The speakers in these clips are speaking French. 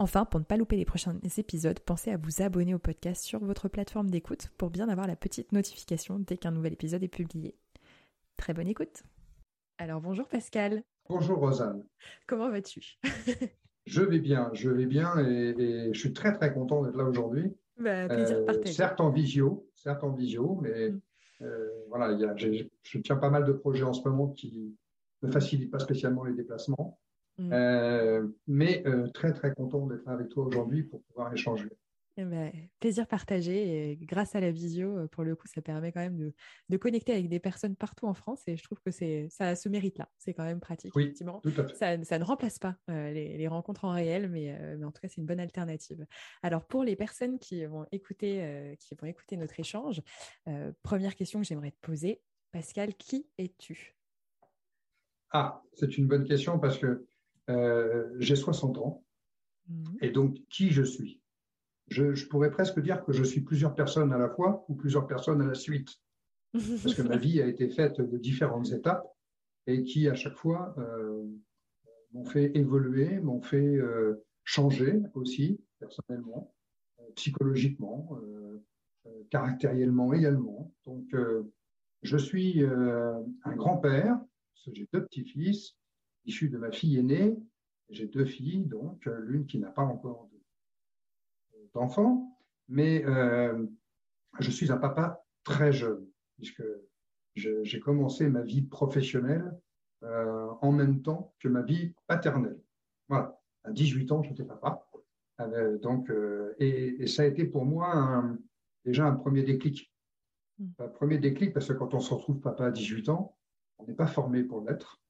Enfin, pour ne pas louper les prochains épisodes, pensez à vous abonner au podcast sur votre plateforme d'écoute pour bien avoir la petite notification dès qu'un nouvel épisode est publié. Très bonne écoute. Alors bonjour Pascal. Bonjour Rosanne. Comment vas-tu? Je vais bien, je vais bien et, je suis très très content d'être là aujourd'hui. Bah, plaisir euh, certes en visio, certes en visio, mais mm. euh, voilà, je tiens pas mal de projets en ce moment qui ne facilitent pas spécialement les déplacements. Mm. Euh, mais euh, très très content d'être avec toi aujourd'hui pour pouvoir échanger. Eh ben, plaisir partagé et grâce à la visio, euh, pour le coup, ça permet quand même de, de, connecter avec des personnes partout en France et je trouve que c'est ça se mérite là. C'est quand même pratique. Oui, effectivement. Tout à fait. Ça, ça, ne remplace pas les, les, rencontres en réel, mais, mais en tout cas, c'est une bonne alternative. Alors pour les personnes qui vont écouter, qui vont écouter notre échange, première question que j'aimerais te poser, Pascal, qui es-tu? Ah, c'est une bonne question parce que euh, j'ai 60 ans. Mhm. Et donc, qui je suis? Je, pourrais presque dire que je suis plusieurs personnes à la fois ou plusieurs personnes à la suite. Parce que ma vie a été faite de différentes étapes et qui, à chaque fois, euh, m'ont fait évoluer, m'ont fait euh, changer aussi, personnellement, psychologiquement, caractériellement également. Donc, je suis un grand-père, j'ai deux petits-fils, issu de ma fille aînée. J'ai deux filles, donc euh, l'une qui n'a pas encore d'enfant, mais euh, je suis un papa très jeune, puisque j'ai commencé ma vie professionnelle euh, en même temps que ma vie paternelle. Voilà, à 18 ans, j'étais papa. donc, et, ça a été pour moi déjà un premier déclic. Hmm. Un premier déclic parce que quand on se retrouve papa à 18 ans, on n'est pas formé pour l'être.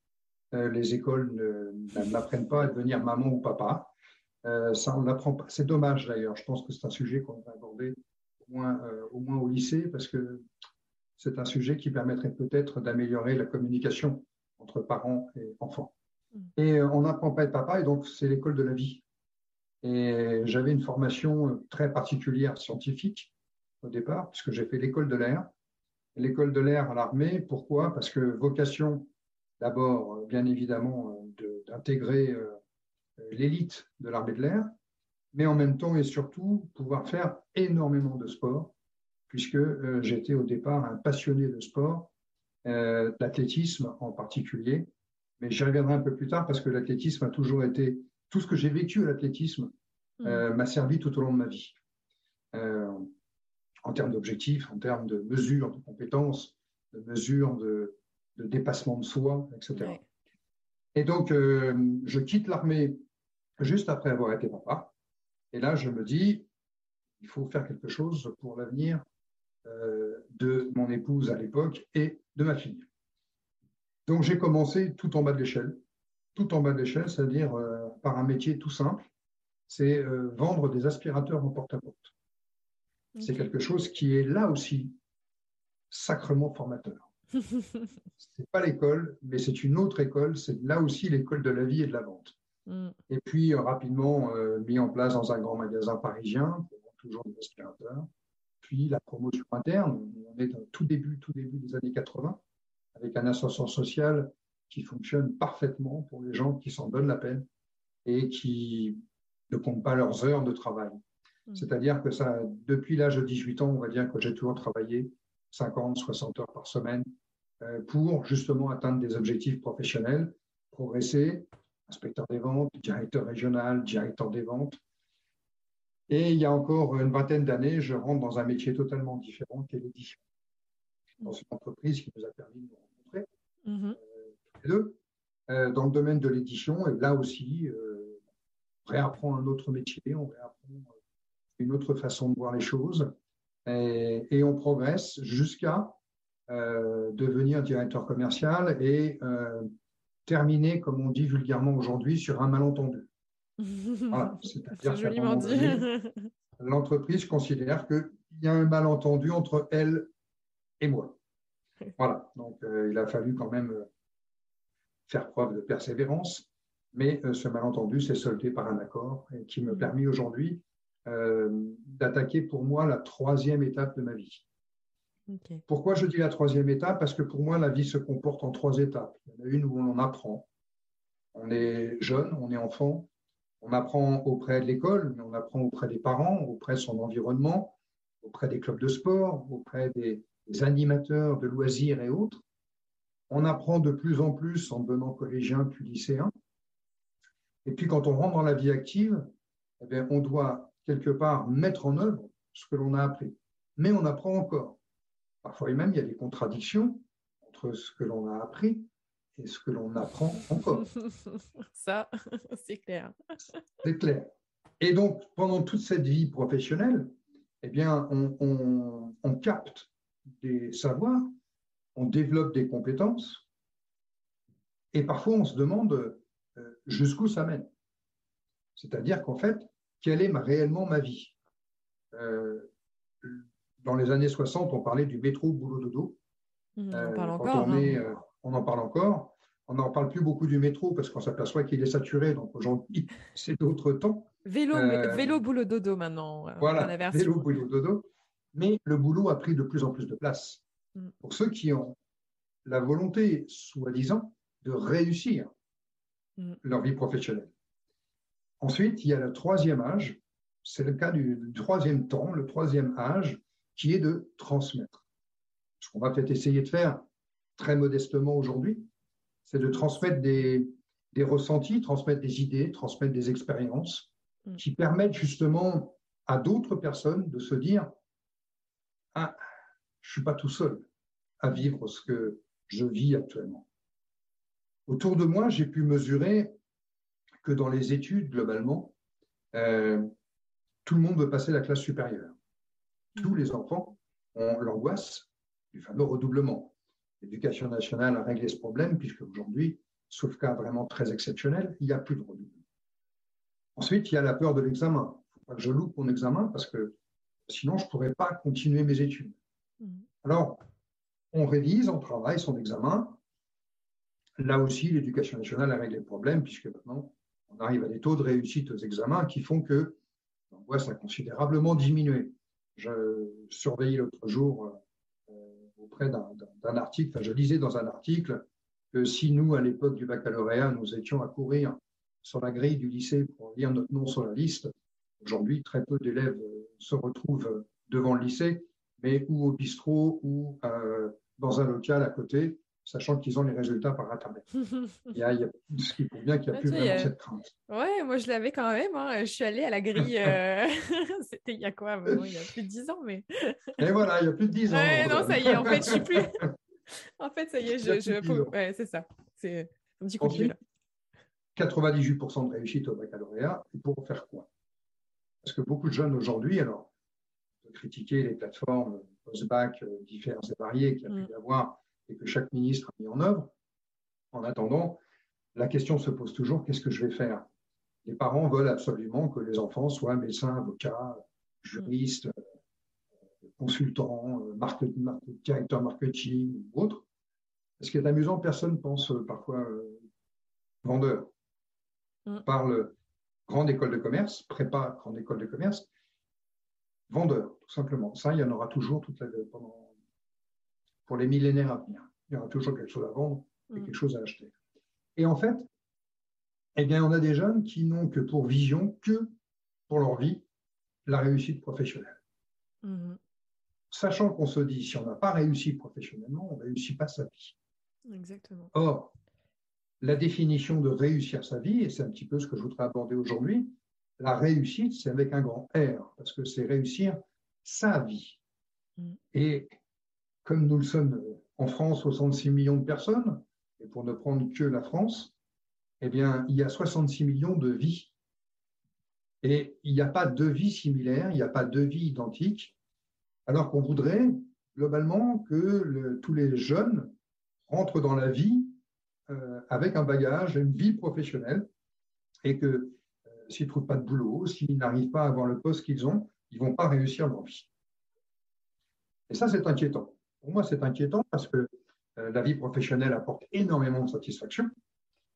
Euh, les écoles ne n'apprennent pas à devenir maman ou papa. Euh, ça, on n'apprend pas. C'est dommage d'ailleurs. Je pense que c'est un sujet qu'on va aborder au moins, euh, au moins au lycée parce que c'est un sujet qui permettrait peut-être d'améliorer la communication entre parents et enfants. Mm. Et on n'apprend pas à être papa et donc c'est l'école de la vie. Et j'avais une formation très particulière scientifique au départ, puisque j'ai fait l'école de l'air. L'école de l'air à l'armée, pourquoi? Parce que vocation d'abord, euh, bien évidemment, euh, d'intégrer euh, l'élite de l'armée de l'air, mais en même temps et surtout pouvoir faire énormément de sport, puisque j'étais au départ un passionné de sport, d'athlétisme en particulier, mais j'y reviendrai un peu plus tard parce que l'athlétisme a toujours été, tout ce que j'ai vécu à l'athlétisme mmh. m'a servi tout au long de ma vie. en termes d'objectifs, en termes de mesures de compétences, de mesures de, de dépassement de soi, etc. Et donc, euh, je quitte l'armée juste après avoir été papa. Et là, je me dis, il faut faire quelque chose pour l'avenir euh, de mon épouse à l'époque et de ma fille. Donc, j'ai commencé tout en bas de l'échelle. Tout en bas de l'échelle, c'est-à-dire euh, par un métier tout simple, c'est vendre des aspirateurs en porte-à-porte. C'est quelque chose qui est là aussi sacrement formateur. C'est pas l'école, mais c'est une autre école. C'est là aussi l'école de la vie et de la vente. Mm. Et puis euh, rapidement euh, mis en place dans un grand magasin parisien, toujours des aspirateurs. Puis la promotion interne. On est au tout début, tout début des années 80, avec un ascenseur social qui fonctionne parfaitement pour les gens qui s'en donnent la peine et qui ne comptent pas leurs heures de travail. Mm. C'est-à-dire que ça, depuis l'âge de 18 ans, on va dire que j'ai toujours travaillé 50, 60 heures par semaine euh, pour justement atteindre des objectifs professionnels, progresser, inspecteur des ventes, directeur régional, directeur des ventes. Et il y a encore une vingtaine d'années, je rentre dans un métier totalement différent qui est l'édition. Dans une entreprise qui nous a permis de nous rencontrer, euh, tous les deux, euh, dans le domaine de l'édition. Et là aussi, euh, on réapprend un autre métier, on réapprend une autre façon de voir les choses. Et, et on progresse jusqu'à devenir directeur commercial et terminer, comme on dit vulgairement aujourd'hui, sur un malentendu. Voilà, c'est joliment dit. L'entreprise considère qu'il y a un malentendu entre elle et moi. Voilà, donc euh, il a fallu quand même euh, faire preuve de persévérance, mais euh, ce malentendu s'est soldé par un accord et qui me permet aujourd'hui d'attaquer pour moi la troisième étape de ma vie. Pourquoi je dis la troisième étape? Parce que pour moi, la vie se comporte en trois étapes. Il y en a une où on apprend. On est jeune, on est enfant, on apprend auprès de l'école, mais on apprend auprès des parents, auprès de son environnement, auprès des clubs de sport, auprès des, animateurs de loisirs et autres. On apprend de plus en plus en devenant collégien puis lycéen. Et puis quand on rentre dans la vie active, eh on doit quelque part mettre en œuvre ce que l'on a appris. Mais on apprend encore. Parfois même, il y a des contradictions entre ce que l'on a appris et ce que l'on apprend encore. Ça, c'est clair. C'est clair. Et donc, pendant toute cette vie professionnelle, eh bien, on, capte des savoirs, on développe des compétences, et parfois on se demande euh, jusqu'où ça mène. C'est-à-dire qu'en fait, quelle est réellement ma vie euh, Dans les années 60, on parlait du métro boulot dodo. Mmh, on en parle encore. Hein on en parle encore. On n'en parle plus beaucoup du métro parce qu'on s'aperçoit qu'il est saturé. Donc aujourd'hui, c'est d'autres temps. Vélo, euh, vélo, boulot, dodo maintenant. Euh, voilà, vélo, boulot, dodo. Mais le boulot a pris de plus en plus de place. Mm. Pour ceux qui ont la volonté, soi-disant, de réussir mm. leur vie professionnelle. Ensuite, il y a le troisième âge. C'est le cas du, du troisième temps, le troisième âge, qui est de transmettre. Ce qu'on va peut-être essayer de faire très modestement aujourd'hui, c'est de transmettre des, ressentis, transmettre des idées, transmettre des expériences mm. qui permettent justement à d'autres personnes de se dire Ah, je ne suis pas tout seul à vivre ce que je vis actuellement. Autour de moi, j'ai pu mesurer que dans les études, globalement, euh, tout le monde veut passer la classe supérieure. Tous les enfants ont l'angoisse du fameux redoublement. L'éducation nationale a réglé ce problème, puisque aujourd'hui, sauf cas vraiment très exceptionnel, il n'y a plus de redoublement. Ensuite, il y a la peur de l'examen. Il ne faut pas que je loupe mon examen parce que sinon, je ne pourrais pas continuer mes études. Mmh. Alors, on révise, on travaille son examen. Là aussi, l'éducation nationale a réglé le problème, puisque maintenant, on arrive à des taux de réussite aux examens qui font que l'angoisse a considérablement diminué. Je surveillais l'autre jour auprès d'un article, enfin, je lisais dans un article que si nous, à l'époque du baccalauréat, nous étions à courir sur la grille du lycée pour lire notre nom sur la liste, aujourd'hui, très peu d'élèves euh, se retrouvent devant le lycée, mais ou au bistrot ou euh, dans un local à côté, sachant qu'ils ont les résultats par Internet. il y a, ce qui prouve bien qu'il n'y a plus vraiment cette crainte. Ouais, moi je l'avais quand même. Hein. Je suis allée à la grille, euh, c'était il y a quoi? Il y a plus de 10 ans, mais. Et voilà, il y a plus de 10 ans. Ouais, non, ça y est, en fait, je suis plus. en fait, ça y est, je. je... Ouais, c'est ça. C'est un petit coup de fil. 98% de réussite au baccalauréat. Et pour faire quoi? Parce que beaucoup de jeunes aujourd'hui, alors, peut critiquer les plateformes post-bac euh, diverses et variées qu'il y a pu mm. y avoir et que chaque ministre a mis en œuvre. En attendant, la question se pose toujours, qu'est-ce que je vais faire? Les parents veulent absolument que les enfants soient médecins, avocats, juristes, euh, consultants, euh, directeurs marketing ou autres. Ce qui est amusant, personne pense euh, parfois vendeur. Mm. On parle grande école de commerce, prépa grande école de commerce, vendeur, tout simplement. Ça, il y en aura toujours toute la, pendant pour les millénaires à venir. Il y aura toujours quelque chose à vendre et mm. quelque chose à acheter. Et en fait, eh bien, on a des jeunes qui n'ont que pour vision, que pour leur vie, la réussite professionnelle. Mm-hmm. Sachant qu'on se dit, si on n'a pas réussi professionnellement, on ne réussit pas sa vie. Exactement. Or, la définition de réussir sa vie, et c'est un petit peu ce que je voudrais aborder aujourd'hui, la réussite, c'est avec un grand R, parce que c'est réussir sa vie. Mm. Et comme nous le sommes en France, 66 millions de personnes, et pour ne prendre que la France, eh bien, il y a 66 millions de vies. Et il n'y a pas de vie similaire, il n'y a pas de vie identique, alors qu'on voudrait globalement que tous les jeunes rentrent dans la vie euh, avec un bagage, une vie professionnelle, et que euh, s'ils ne trouvent pas de boulot, s'ils n'arrivent pas à avoir le poste qu'ils ont, ils ne vont pas réussir leur vie. Et ça, c'est inquiétant. Pour moi, c'est inquiétant parce que euh, la vie professionnelle apporte énormément de satisfaction,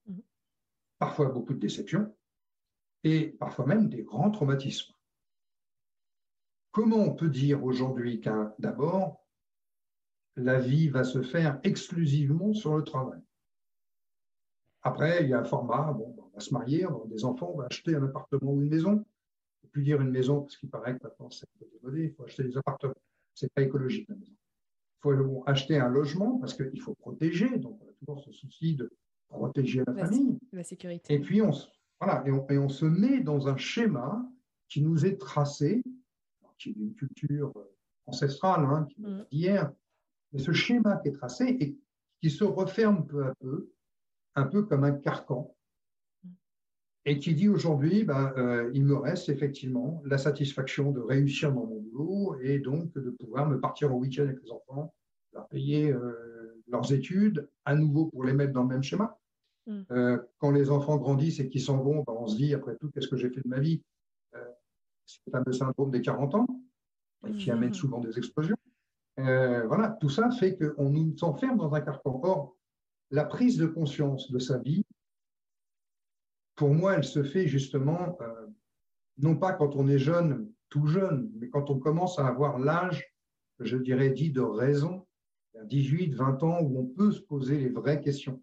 mmh. parfois beaucoup de déceptions, et parfois même des grands traumatismes. Comment on peut dire aujourd'hui qu'un d'abord, la vie va se faire exclusivement sur le travail? Après, il y a un format, bon, on va se marier, on va avoir des enfants, on va acheter un appartement ou une maison. Il ne plus dire une maison parce qu'il paraît que maintenant c'est un peu démodé, il faut acheter des appartements. Ce n'est pas écologique la maison. Faut acheter un logement parce qu'il faut protéger, donc on a toujours ce souci de protéger la, famille. La sécurité. Et puis on, voilà, et on, se met dans un schéma qui nous est tracé, qui est d'une culture ancestrale, hein, qui mmh. d'hier, mais ce schéma qui est tracé et qui se referme peu à peu, un peu comme un carcan, et qui dit aujourd'hui, ben, euh, il me reste effectivement la satisfaction de réussir dans mon boulot et donc de pouvoir me partir au week-end avec les enfants, leur payer euh, leurs études, à nouveau pour les mettre dans le même schéma. Mm. Euh, quand les enfants grandissent et qu'ils s'en vont, ben, on se dit, après tout, qu'est-ce que j'ai fait de ma vie? C'est le fameux syndrome des 40 ans, qui mm. amène souvent des explosions. Euh, voilà, tout ça fait qu'on nous enferme dans un carcan. Or, la prise de conscience de sa vie, pour moi, elle se fait justement, euh, non pas quand on est jeune, tout jeune, mais quand on commence à avoir l'âge, je dirais, dit de raison, 18, 20 ans, où on peut se poser les vraies questions,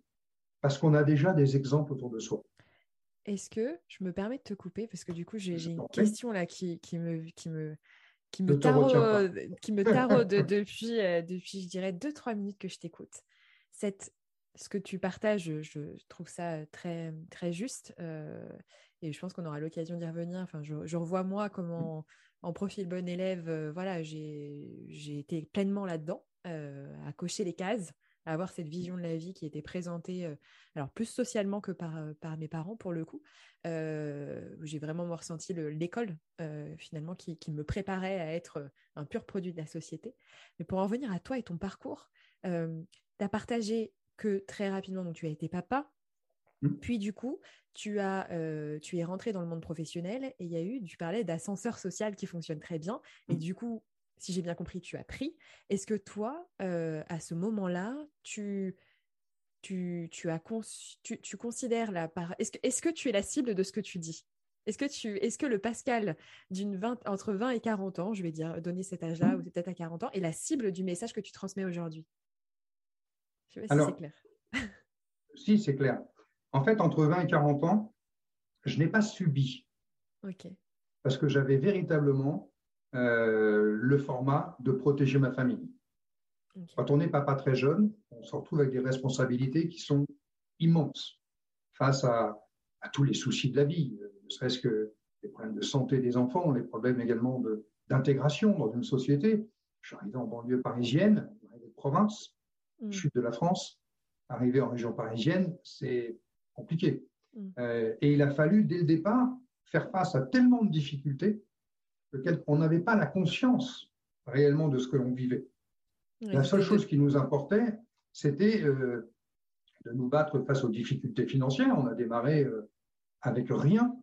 parce qu'on a déjà des exemples autour de soi. Est-ce que je me permets de te couper, parce que du coup, j'ai une question là qui, qui, me, qui, me, qui me taraude, qui me taraude depuis, euh, depuis, je dirais, deux, trois minutes que je t'écoute. Cette, ce que tu partages, je, trouve ça très, très juste. Euh, et je pense qu'on aura l'occasion d'y revenir. Enfin, je, revois moi comment, en profil bon élève, euh, voilà, j'ai été pleinement là-dedans, à cocher les cases à avoir cette vision de la vie qui était présentée, alors plus socialement que par, par mes parents pour le coup. J'ai vraiment ressenti l'école finalement qui, me préparait à être un pur produit de la société. Mais pour en revenir à toi et ton parcours, tu as partagé que très rapidement, donc tu as été papa, mmh. puis du coup, tu, as, tu es rentré dans le monde professionnel et il y a eu, tu parlais d'ascenseur social qui fonctionne très bien. Et mmh. du coup, si j'ai bien compris, tu as pris. Est-ce que toi, euh, à ce moment-là, tu, tu, tu, as tu, tu, considères la part... Est-ce que, est que tu es la cible de ce que tu dis? Est-ce que, tu, est-ce que le Pascal d'une entre 20 et 40 ans, je vais dire, donner cet âge-là, ou peut-être à 40 ans, est la cible du message que tu transmets aujourd'hui? Je sais pas si c'est clair. si, c'est clair. En fait, entre 20 et 40 ans, je n'ai pas subi. Parce que j'avais véritablement euh, le format de protéger ma famille. Quand on est papa très jeune, on se retrouve avec des responsabilités qui sont immenses face à, tous les soucis de la vie, euh, ne serait-ce que les problèmes de santé des enfants, les problèmes également d'intégration dans une société. Je suis arrivé en banlieue parisienne, arrivé de province, mm. sud de la France. Arrivé en région parisienne, c'est compliqué. Mm. Euh, et il a fallu, dès le départ, faire face à tellement de difficultés on n'avait pas la conscience réellement de ce que l'on vivait. la seule chose qui nous importait, c'était euh, de nous battre face aux difficultés financières. On a démarré euh, avec rien.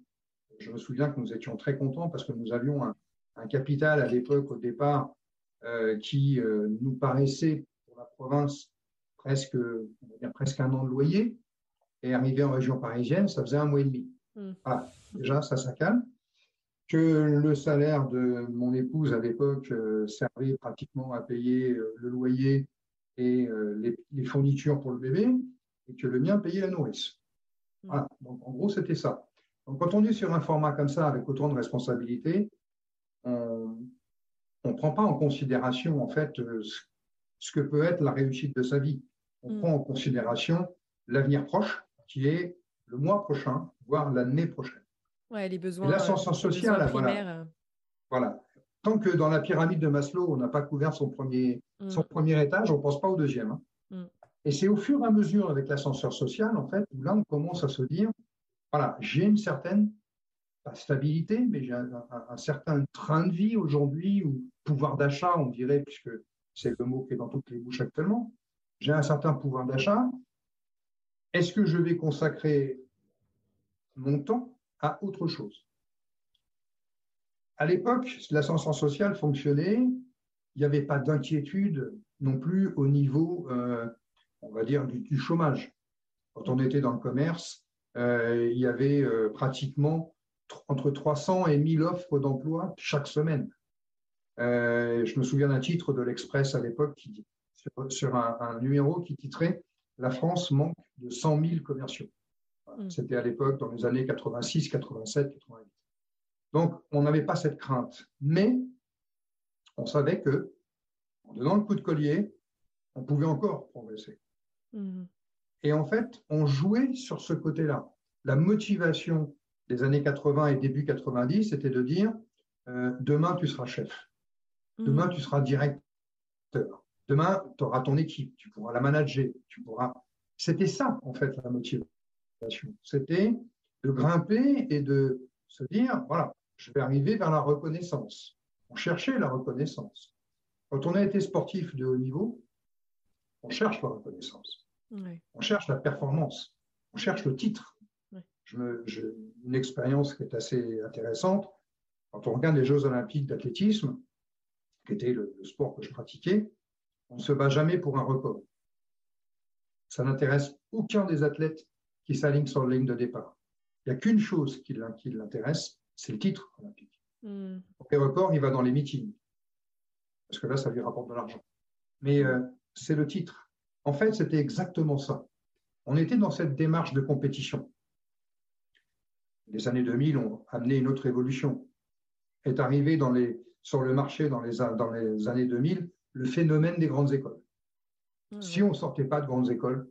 Je me souviens que nous étions très contents parce que nous avions un, capital à l'époque, au départ, euh, qui nous paraissait province presque, presque un an de loyer. Et arrivé en région parisienne, ça faisait un mois et demi. Hmm. déjà, ça, ça calme que le salaire de mon épouse à l'époque euh, servait pratiquement à payer euh, le loyer et euh, les, fournitures pour le bébé, et que le mien payait la nourrice. Mm. Voilà. Donc, en gros, c'était ça. Donc, quand on est sur un format comme ça, avec autant de responsabilités, on ne prend pas en considération, en fait, ce que peut être la réussite de sa vie. On mm. prend en considération l'avenir proche, qui est le mois prochain, voire l'année prochaine. Ouais, les besoins. L'ascenseur social, voilà. voilà. Tant que dans la pyramide de Maslow, on n'a pas couvert son premier, mm. son premier étage, on ne pense pas au deuxième. Hein. Mm. Et c'est au fur et à mesure avec l'ascenseur social, en fait, où là, on commence à se dire, voilà, j'ai une certaine stabilité, mais j'ai un, certain train de vie aujourd'hui, ou pouvoir d'achat, on dirait, puisque c'est le mot qui est dans toutes les bouches actuellement. J'ai un certain pouvoir d'achat. Est-ce que je vais consacrer mon temps à autre chose? À l'époque, l'ascenseur social fonctionnait, il n'y avait pas d'inquiétude non plus au niveau, euh, on va dire, du, chômage. Quand on était dans le commerce, euh, il y avait euh, pratiquement entre 300 et 1000 offres d'emploi chaque semaine. Euh, je me souviens d'un titre de l'Express à l'époque sur, sur un, numéro qui titrait La France manque de 100 000 commerciaux. Mm. C'était à l'époque dans les années 86, 87, 88. Donc, on n'avait pas cette crainte. Mais on savait que, en donnant le coup de collier, on pouvait encore progresser. Mm. Et en fait, on jouait sur ce côté-là. La motivation des années 80 et début 90, c'était de dire euh, demain, tu seras chef. Demain, mm. tu seras directeur. Demain, tu auras ton équipe, tu pourras la manager, tu pourras. C'était ça, en fait, la motivation. C'était de grimper et de se dire voilà, je vais arriver vers la reconnaissance. On cherchait la reconnaissance. Quand on a été sportif de haut niveau, on cherche la reconnaissance. On cherche la performance. On cherche le titre. Je me, une expérience qui est assez intéressante. Quand on regarde les Jeux olympiques d'athlétisme, qui était le, sport que je pratiquais, on ne se bat jamais pour un record. Ça n'intéresse aucun des athlètes qui s'alignent sur la ligne de départ. Il n'y a qu'une chose qui l'intéresse, c'est le titre olympique. Mm. les records, il va dans les meetings. Parce que là, ça lui rapporte de l'argent. Mais euh, c'est le titre. En fait, c'était exactement ça. On était dans cette démarche de compétition. Les années 2000 ont amené une autre évolution. Est arrivé dans les, sur le marché dans les, dans les années 2000 le phénomène des grandes écoles. Mmh. Si on ne sortait pas de grandes écoles,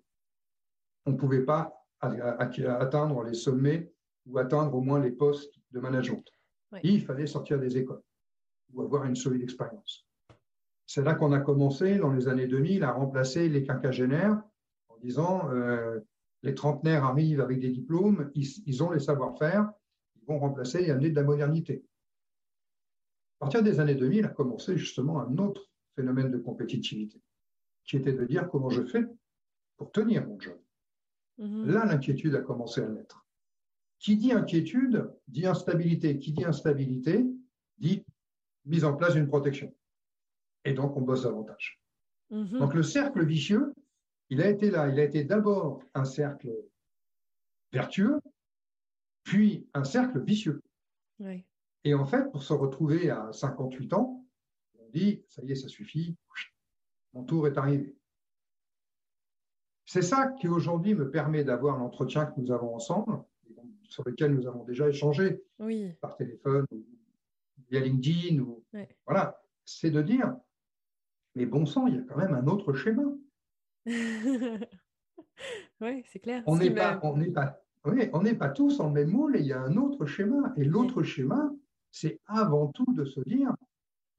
on ne pouvait pas atteindre les sommets ou atteindre au moins les postes de management. Il fallait sortir des écoles ou avoir une solide expérience. C'est là qu'on a commencé, dans les années 2000, à remplacer les quinquagénaires en disant euh, les trentenaires arrivent avec des diplômes, ils, ils ont les savoir-faire, ils vont remplacer et amener de la modernité. À partir des années 2000 a commencé justement un autre phénomène de compétitivité, qui était de dire comment je fais pour tenir mon job. Mhm. Là, l'inquiétude a commencé à naître. Qui dit inquiétude dit instabilité. Qui dit instabilité dit mise en place d'une protection. Et donc, on bosse davantage. Mhm. Donc, le cercle vicieux, il a été là. Il a été d'abord un cercle vertueux, puis un cercle vicieux. Oui. Et en fait, pour se retrouver à 58 ans, on dit, ça y est, ça suffit, mon tour est arrivé. C'est ça qui aujourd'hui me permet d'avoir l'entretien que nous avons ensemble, sur lequel nous avons déjà échangé par téléphone ou via LinkedIn. Ou, Voilà, c'est de dire, mais bon sang, il y a quand même un autre schéma. oui, c'est clair. On n'est pas, on pas, on n'est pas tous en même moule et il y a un autre schéma. Et l'autre schéma, c'est avant tout de se dire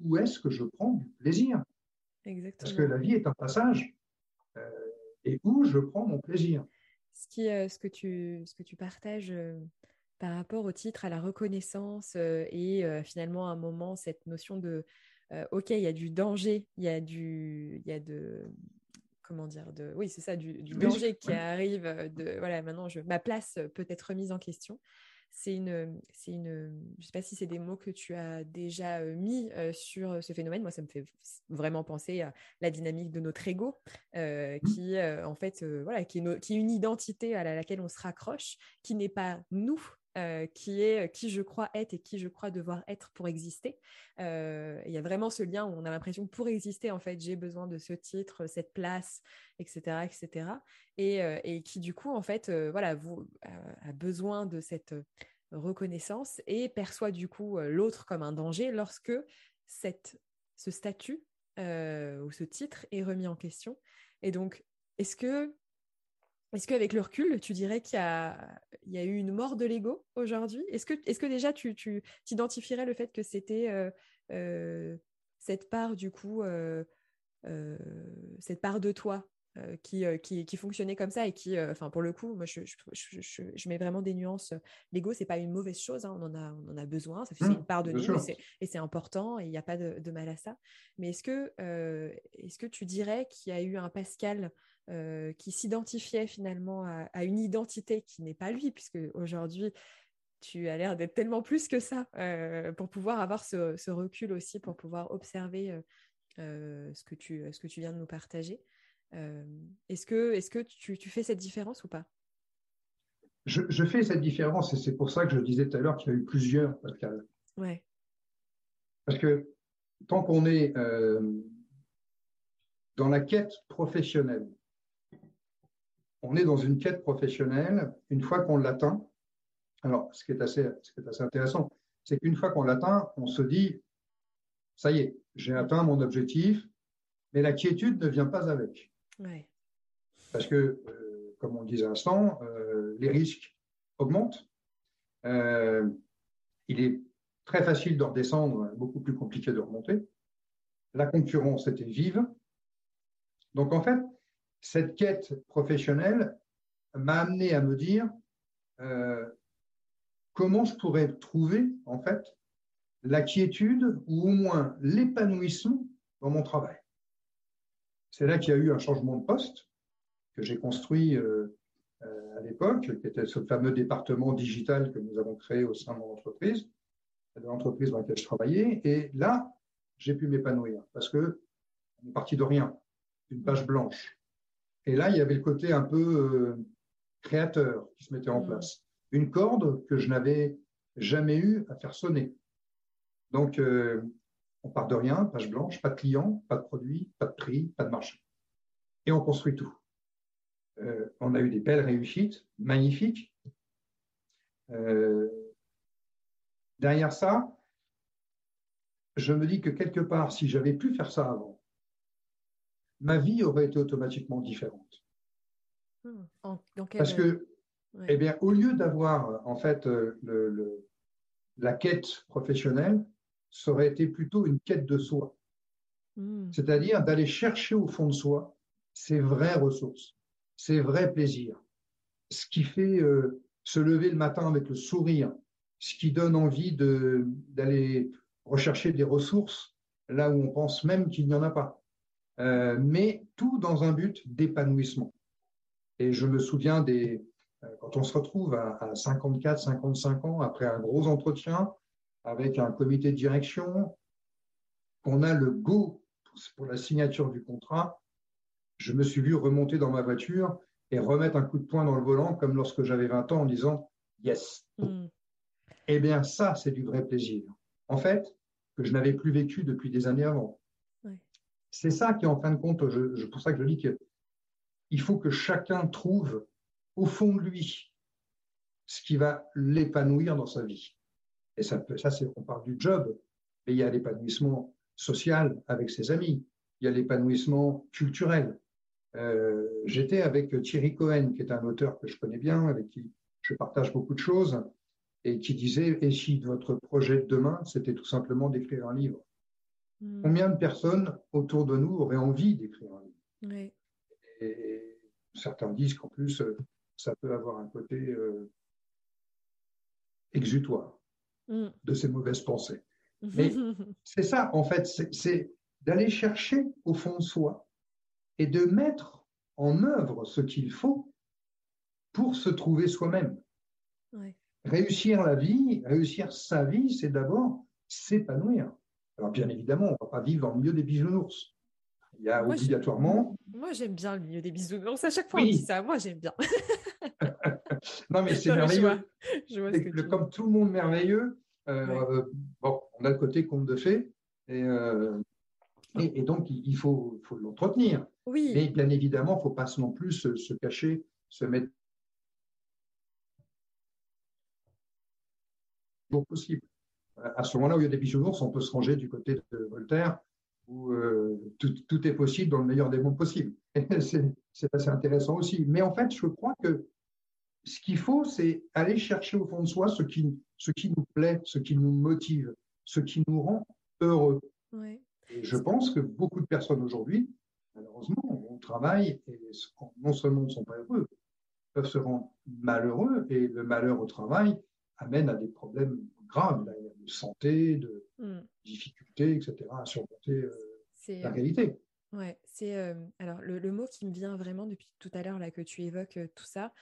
où est-ce que je prends du plaisir? Parce que la vie est un passage euh, et où je prends mon plaisir? Ce, qui, euh, ce, que, tu, ce que tu partages euh, par rapport au titre, à la reconnaissance et finalement à un moment cette notion de ok, il y a du danger, il y a du, il y a de comment dire de oui c'est ça du, danger qui arrive de voilà maintenant je, ma place peut être remise en question c'est une, c'est une, je sais pas si c'est des mots que tu as déjà euh, mis euh, sur ce phénomène. Moi, ça me fait vraiment penser à la dynamique de notre ego, euh, mmh. qui, en fait, voilà, qui est, qui est, une identité à laquelle on se raccroche, qui n'est pas nous, euh, qui est euh, qui je crois être et qui je crois devoir être pour exister. Euh, il y a vraiment ce lien où on a l'impression que pour exister, en fait, j'ai besoin de ce titre, cette place, etc., etc. Et, qui du coup, en fait, voilà, a besoin de cette reconnaissance et perçoit du coup l'autre comme un danger lorsque cette, ce statut ou ce titre est remis en question. Et donc, est-ce que Est-ce qu'avec le recul, tu dirais qu'il y a, il y a eu une mort de l'ego aujourd'hui? Est-ce que, est que déjà tu, t'identifierais le fait que c'était euh, euh, cette part, du coup, euh, cette part de toi qui, qui, fonctionnait comme ça et qui, enfin pour le coup, moi je, je, mets vraiment des nuances. L'ego, c'est pas une mauvaise chose, hein, on, en a, on en a besoin, ça fait mmh, une part de nous et c'est important et il n'y a pas de, mal à ça. Mais est-ce que, est-ce que tu dirais qu'il y a eu un Pascal qui s'identifiait finalement à, une identité qui n'est pas lui, puisque aujourd'hui, tu as l'air d'être tellement plus que ça pour pouvoir avoir ce, ce, recul aussi, pour pouvoir observer ce, que tu, ce que tu viens de nous partager. Euh, est-ce que, est que tu, fais cette différence ou pas? Je, fais cette différence et c'est pour ça que je disais tout à l'heure qu'il y a eu plusieurs Pascal. Ouais. Parce que tant qu'on est euh, dans la quête professionnelle, on est dans une quête professionnelle, une fois qu'on l'atteint, alors ce qui est assez, ce qui est assez intéressant, c'est qu'une fois qu'on l'atteint, on se dit, ça y est, j'ai atteint mon objectif, mais la quiétude ne vient pas avec. Parce que, euh, comme on le disait à l'instant, euh, les risques augmentent. Euh, il est très facile de redescendre, beaucoup plus compliqué de remonter. La concurrence était vive. Donc, en fait, cette quête professionnelle m'a amené à me dire comment je pourrais trouver, en fait, la quiétude ou au moins l'épanouissement dans mon travail. C'est là qu'il y a eu un changement de poste que j'ai construit euh, euh, à l'époque, qui était ce fameux département digital que nous avons créé au sein de mon entreprise, de l'entreprise dans laquelle je travaillais. Et là, j'ai pu m'épanouir parce que on est parti de rien, d'une page blanche. Et là, il y avait le côté un peu euh, créateur qui se mettait en mmh. place. Une corde que je n'avais jamais eu à faire sonner. Donc, on part de rien, page blanche, pas de client, pas de produit, pas de prix, pas de marché. Et on construit tout. Euh, on a eu des belles réussites, magnifiques. Euh, derrière ça, je me dis que quelque part, si j'avais pu faire ça avant, ma vie aurait été automatiquement différente. Hmm. Parce que, eh bien, au lieu d'avoir en fait euh, la quête professionnelle, ça aurait été plutôt une quête de soi. Hmm. C'est-à-dire d'aller chercher au fond de soi ses vraies ressources, ses vrais plaisirs, ce qui fait euh, se lever le matin avec le sourire, ce qui donne envie d'aller rechercher des ressources là où on pense même qu'il n'y en a pas. Euh, mais tout dans un but d'épanouissement. Et je me souviens des, euh, quand on se retrouve à, à 54, 55 ans, après un gros entretien, avec un comité de direction, qu'on a le go pour la signature du contrat, je me suis vu remonter dans ma voiture et remettre un coup de poing dans le volant comme lorsque j'avais 20 ans en disant yes. Mm. Eh bien, ça, c'est du vrai plaisir. En fait, que je n'avais plus vécu depuis des années avant. C'est ça qui, en fin de compte, je, pour ça que je dis qu'il faut que chacun trouve au fond de lui ce qui va l'épanouir dans sa vie. Et ça, on parle du job, mais il y a l'épanouissement social avec ses amis, il y a l'épanouissement culturel. Euh, j'étais avec Thierry Cohen, qui est un auteur que je connais bien, avec qui je partage beaucoup de choses, et qui disait Et si votre projet de demain, c'était tout simplement d'écrire un livre? Hmm. Combien de personnes autour de nous auraient envie d'écrire un livre? Et, certains disent qu'en plus, ça peut avoir un côté euh, exutoire. Mm. de ces mauvaises pensées. Mais c'est ça, en fait, c'est d'aller chercher au fond de soi et de mettre en œuvre ce qu'il faut pour se trouver soi-même. Réussir la vie, réussir sa vie, c'est d'abord s'épanouir. Alors bien évidemment, on ne va pas vivre en milieu des bisounours. Il y a obligatoirement. Moi, j'aime bien le milieu des bisounours. À chaque fois, on dit ça. Moi, j'aime bien. non, mais c'est merveilleux. comme tout le monde merveilleux, euh, bon, on a le côté conte de fées. Et, euh, et, donc, il faut, faut l'entretenir. Oui. Mais bien évidemment, il ne faut pas non plus se, cacher, se mettre possible. À ce moment-là où il y a des bisounours, on peut se ranger du côté de Voltaire où tout, est possible dans le meilleur des mondes possibles. c'est assez intéressant aussi. Mais en fait, je crois que ce qu'il faut, c'est aller chercher au fond de soi ce qui, ce qui nous plaît, ce qui nous motive, ce qui nous rend heureux. je pense que beaucoup de personnes aujourd'hui, malheureusement, au travail et non seulement ne sont pas heureux, peuvent se rendre malheureux et le malheur au travail amène à des problèmes graves santé, de hmm. difficultés, etc., à surmonter euh, la euh, réalité. Ouais, c'est euh, alors le, le, mot qui me vient vraiment depuis tout à l'heure là que tu évoques tout ça,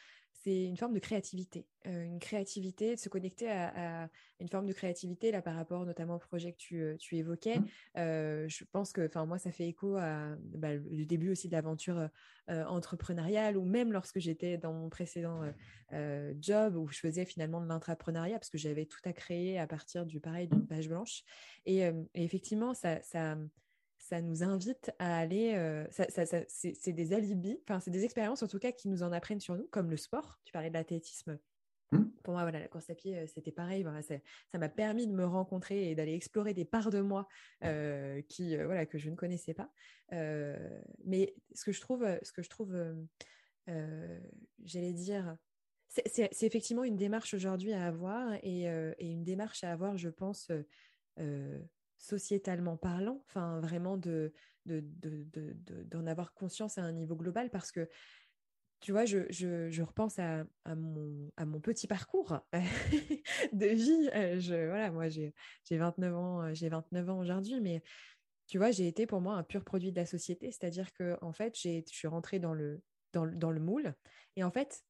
c'est une forme de créativité, euh, une créativité, de se connecter à, une forme de créativité là par rapport notamment au projet que tu, euh, évoquais. Mmh. Euh, je pense que, enfin moi, ça fait écho à bah, le début aussi de l'aventure entrepreneuriale ou même lorsque j'étais dans mon précédent job où je faisais finalement de l'intrapreneuriat parce que j'avais tout à créer à partir du pareil d'une page blanche. Et, et effectivement, ça, ça ça nous invite à aller. Euh, c'est des alibis, enfin, c'est des expériences en tout cas qui nous en apprennent sur nous, comme le sport. Tu parlais de l'athlétisme. Mmh. Pour moi, voilà, la course à pied, euh, c'était pareil. ça m'a permis de me rencontrer et d'aller explorer des parts de moi euh, qui, voilà, que je ne connaissais pas. mais ce que je trouve, ce que je trouve, j'allais dire, c'est effectivement une démarche aujourd'hui à avoir et, et, une démarche à avoir, je pense, sociétalement parlant, enfin vraiment de, d'en avoir conscience à un niveau global parce que tu vois, je, repense à, mon, à mon petit parcours de vie. Euh, je, voilà, moi, j'ai 29 ans, euh, j'ai 29 ans aujourd'hui, mais tu vois, j'ai été pour moi un pur produit de la société. C'est-à-dire que, en fait, je suis rentrée dans le, dans, dans le moule. Et en fait,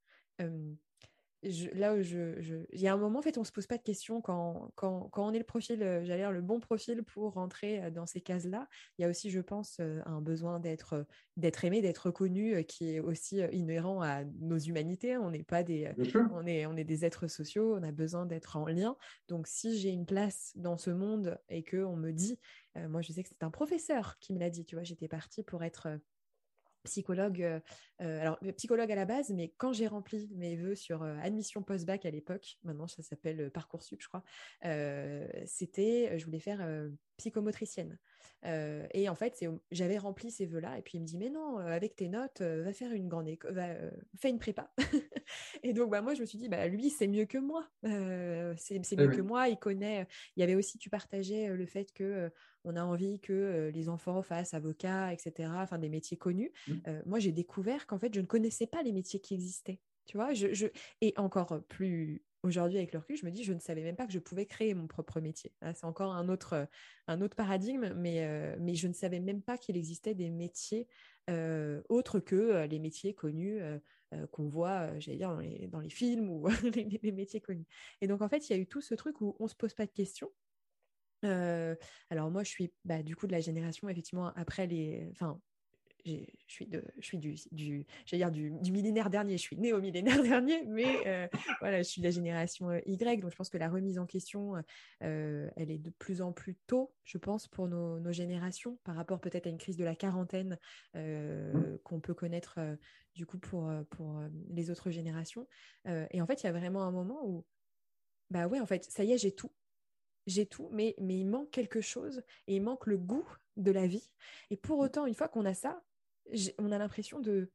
là où je, il y a un moment, en fait, on se pose pas de questions quand, quand, quand on est le profil, euh, j'allais dire le bon profil pour rentrer euh, dans ces cases-là. Il y a aussi, je pense, euh, un besoin d'être, d'être aimé, d'être reconnu, qui est aussi inhérent à nos humanités. On n'est pas des, on est, on est des êtres sociaux. On a besoin d'être en lien. Donc, si j'ai une place dans ce monde et que on me dit, moi, je sais que c'est un professeur qui me l'a dit. Tu vois, j'étais partie pour être psychologue, euh, euh, alors psychologue à la base, mais quand j'ai rempli mes vœux sur euh, admission post-bac à l'époque, maintenant ça s'appelle Parcoursup, je crois, c'était, je voulais faire psychomotricienne. Et en fait, j'avais rempli ces vœux-là, et puis il me dit, mais non, avec tes notes, va faire une grande école, va, fais une prépa. et donc, bah, moi, je me suis dit, bah, lui, c'est mieux que moi. c'est mieux que moi, il connaît. Il y avait aussi, tu partageais le fait que on a envie que les enfants fassent avocat, etc., enfin des métiers connus. Mmh. moi, j'ai découvert qu'en fait, je ne connaissais pas les métiers qui existaient. Tu vois, je, et encore plus aujourd'hui avec le recul, je me dis, je ne savais même pas que je pouvais créer mon propre métier. C'est encore un autre, un autre paradigme, mais, mais je ne savais même pas qu'il existait des métiers autres que les métiers connus qu'on voit, j'allais dire, dans les, films ou les, les, métiers connus. Et donc, en fait, il y a eu tout ce truc où on ne se pose pas de questions alors moi, je suis bah, du coup de la génération, effectivement, après les... Enfin, je suis, de, je suis du, du, dire du, millénaire dernier, je suis née au millénaire dernier, mais voilà, je suis de la génération Y, donc je pense que la remise en question, elle est de plus en plus tôt, je pense, pour nos, générations, par rapport peut-être à une crise de la quarantaine mmh. qu'on peut connaître du coup pour, pour les autres générations. et en fait, il y a vraiment un moment où, bah ouais, en fait, ça y est, j'ai tout j'ai tout, mais, mais il manque quelque chose et il manque le goût de la vie. Et pour mmh. autant, une fois qu'on a ça, on a l'impression de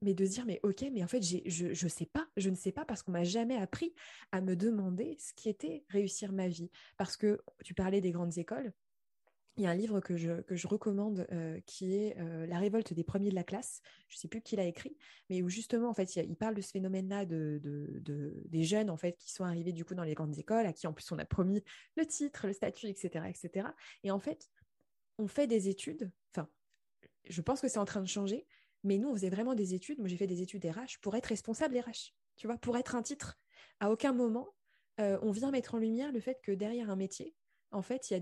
mais de dire mais ok mais en fait je je sais pas je ne sais pas parce qu'on m'a jamais appris à me demander ce qui était réussir ma vie parce que tu parlais des grandes écoles il y a un livre que je, que je recommande euh, qui est euh, La révolte des premiers de la classe. Je ne sais plus qui l'a écrit, mais où justement, en fait, il, parle de ce phénomène-là de, de, des jeunes en fait, qui sont arrivés du coup dans les grandes écoles, à qui en plus on a promis le titre, le statut, etc. etc. Et en fait, on fait des études, enfin, je pense que c'est en train de changer, mais nous, on faisait vraiment des études. Moi, j'ai fait des études RH pour être responsable RH, tu vois, pour être un titre. À aucun moment, euh, on vient mettre en lumière le fait que derrière un métier, en fait, il y a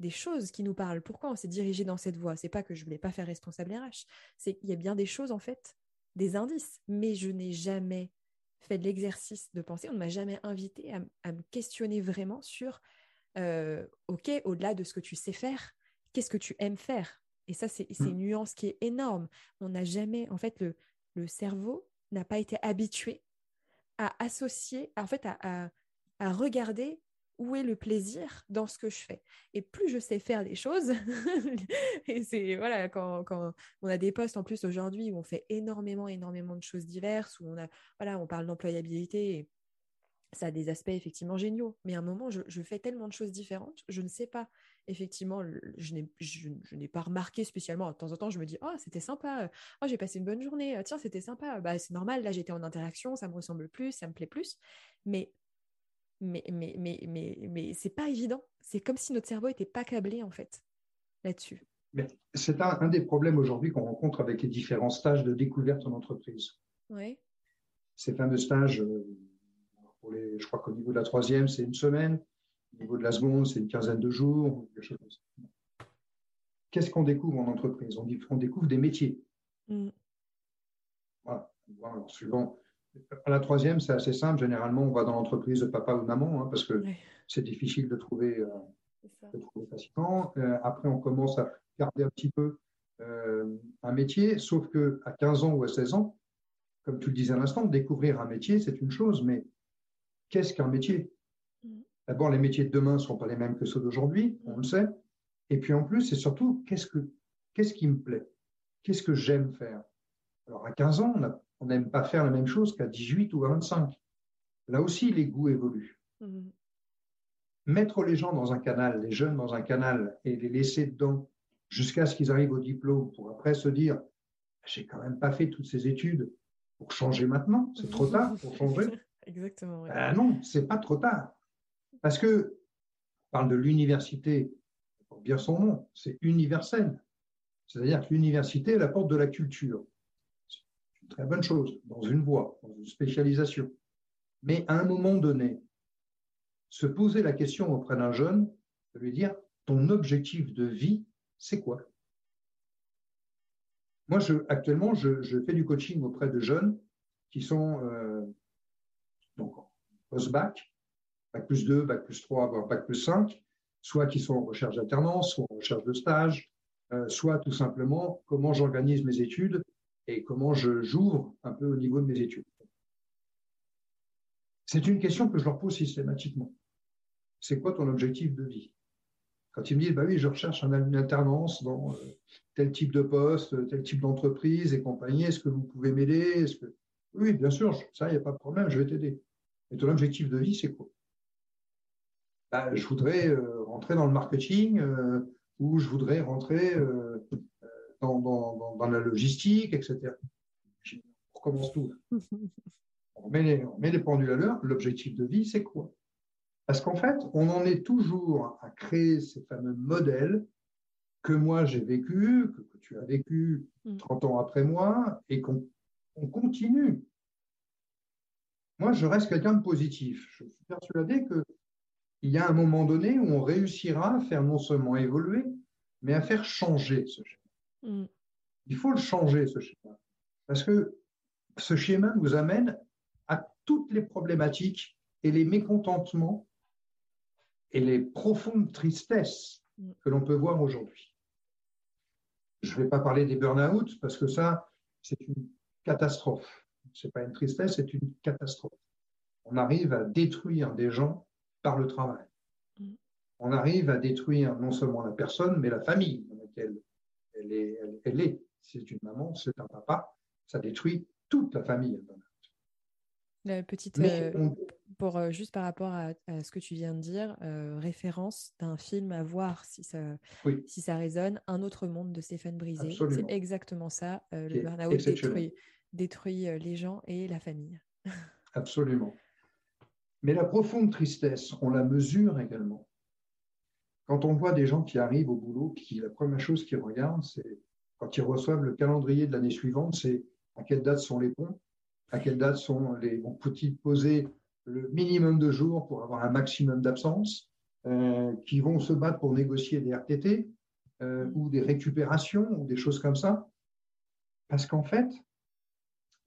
des choses qui nous parlent. Pourquoi on s'est dirigé dans cette voie? C'est pas que je voulais pas faire responsable RH, c'est qu'il y a bien des choses en fait, des indices, mais je n'ai jamais fait de l'exercice de penser, on ne m'a jamais invité à, me questionner vraiment sur, euh, ok, au-delà de ce que tu sais faire, qu'est-ce que tu aimes faire? Et ça, c'est une mmh. nuance qui est énorme. On n'a jamais, en fait, le, le cerveau n'a pas été habitué à associer, en fait, à, à regarder où est le plaisir dans ce que je fais Et plus je sais faire les choses, et c'est voilà, quand, quand, on a des postes en plus aujourd'hui où on fait énormément, énormément de choses diverses, où on a voilà, on parle d'employabilité et ça a des aspects effectivement géniaux. Mais à un moment, je, fais tellement de choses différentes, je ne sais pas. Effectivement, je n'ai, je, n'ai pas remarqué spécialement. De temps en temps, je me dis, oh, c'était sympa. Oh, j'ai passé une bonne journée. Tiens, c'était sympa. Bah, c'est normal. Là, j'étais en interaction. Ça me ressemble plus. Ça me plaît plus. Mais mais, mais, mais, mais, mais c'est pas évident. C'est comme si notre cerveau n'était pas câblé, en fait, là-dessus. C'est un, des problèmes aujourd'hui qu'on rencontre avec les différents stages de découverte en entreprise. Oui. Ces fameux stages, euh, pour les, je crois qu'au niveau de la troisième, c'est une semaine. Au niveau de la seconde, c'est une quinzaine de jours. Qu'est-ce qu'on découvre en entreprise? On, on, découvre des métiers. Mm. Voilà. Alors, suivant à la troisième, c'est assez simple. Généralement, on va dans l'entreprise de papa ou maman hein, parce que c'est difficile de trouver, euh, facilement. Euh, après, on commence à garder un petit peu euh, un métier, sauf que à 15 ans ou à 16 ans, comme tu le disais à l'instant, découvrir un métier, c'est une chose, mais qu'est-ce qu'un métier? D'abord, les métiers de demain ne sont pas les mêmes que ceux d'aujourd'hui, on le sait. Et puis en plus, c'est surtout qu'est-ce, que, qu'est-ce qui me plaît? Qu'est-ce que j'aime faire? Alors à 15 ans, on n'aime pas faire la même chose qu'à 18 ou à 25. Là aussi, les goûts évoluent. Mhm. Mettre les gens dans un canal, les jeunes dans un canal, et les laisser dedans jusqu'à ce qu'ils arrivent au diplôme, pour après se dire, j'ai quand même pas fait toutes ces études pour changer maintenant, c'est trop tard pour changer. Exactement. Ben non, c'est pas trop tard. Parce que, on parle de l'université, bien son nom, c'est universel. C'est-à-dire que l'université est la porte de la culture très bonne chose, dans une voie, dans une spécialisation. Mais à un moment donné, se poser la question auprès d'un jeune, de lui dire, ton objectif de vie, c'est quoi? Moi, je, actuellement, je, fais du coaching auprès de jeunes qui sont euh, donc post-bac, bac plus 2, bac plus 3, voire bac plus 5, soit qui sont en recherche d'alternance, soit en recherche de stage, euh, soit tout simplement comment j'organise mes études et comment j'ouvre un peu au niveau de mes études. C'est une question que je leur pose systématiquement. C'est quoi ton objectif de vie? Quand ils me disent, bah oui, je recherche une alternance dans euh, tel type de poste, tel type d'entreprise et compagnie, est-ce que vous pouvez m'aider? Oui, bien sûr, ça, il n'y a pas de problème, je vais t'aider. Et ton objectif de vie, c'est quoi? Bah, Je voudrais euh, rentrer dans le marketing euh, ou je voudrais rentrer dans, la logistique, etc. On recommence tout. On met, les, on met les pendules à l'heure. L'objectif de vie, c'est quoi? Parce qu'en fait, on en est toujours à créer ces fameux modèles que moi j'ai vécu, que, tu as vécu 30 mm. ans après moi, et qu'on continue. Moi, je reste quelqu'un de positif. Je suis persuadé qu'il y a un moment donné où on réussira à faire non seulement évoluer, mais à faire changer ce schéma. Mm. Il faut le changer, ce schéma. Parce que ce schéma nous amène à toutes les problématiques et les mécontentements et les profondes tristesses mm. que l'on peut voir aujourd'hui. Je ne vais pas parler des burn-out parce que ça, c'est une catastrophe. Ce n'est pas une tristesse, c'est une catastrophe. On arrive à détruire des gens par le travail. Mm. On arrive à détruire non seulement la personne, mais la famille dans laquelle elle est. C'est une maman, c'est un papa. Ça détruit toute la famille. La petite, euh, pour euh, juste par rapport à, ce que tu viens de dire, euh, référence d'un film à voir si ça, si ça résonne, Un autre monde de Stéphane Brisé. C'est exactement ça. le burn-out détruit, détruit les gens et la famille. Absolument. Mais la profonde tristesse, on la mesure également. Quand on voit des gens qui arrivent au boulot, qui la première chose qu'ils regardent, c'est quand ils reçoivent le calendrier de l'année suivante, c'est à quelle date sont les ponts, à quelle date sont les bons petits poser le minimum de jours pour avoir un maximum d'absence, euh, qui vont se battre pour négocier des RTT euh, ou des récupérations ou des choses comme ça, parce qu'en fait,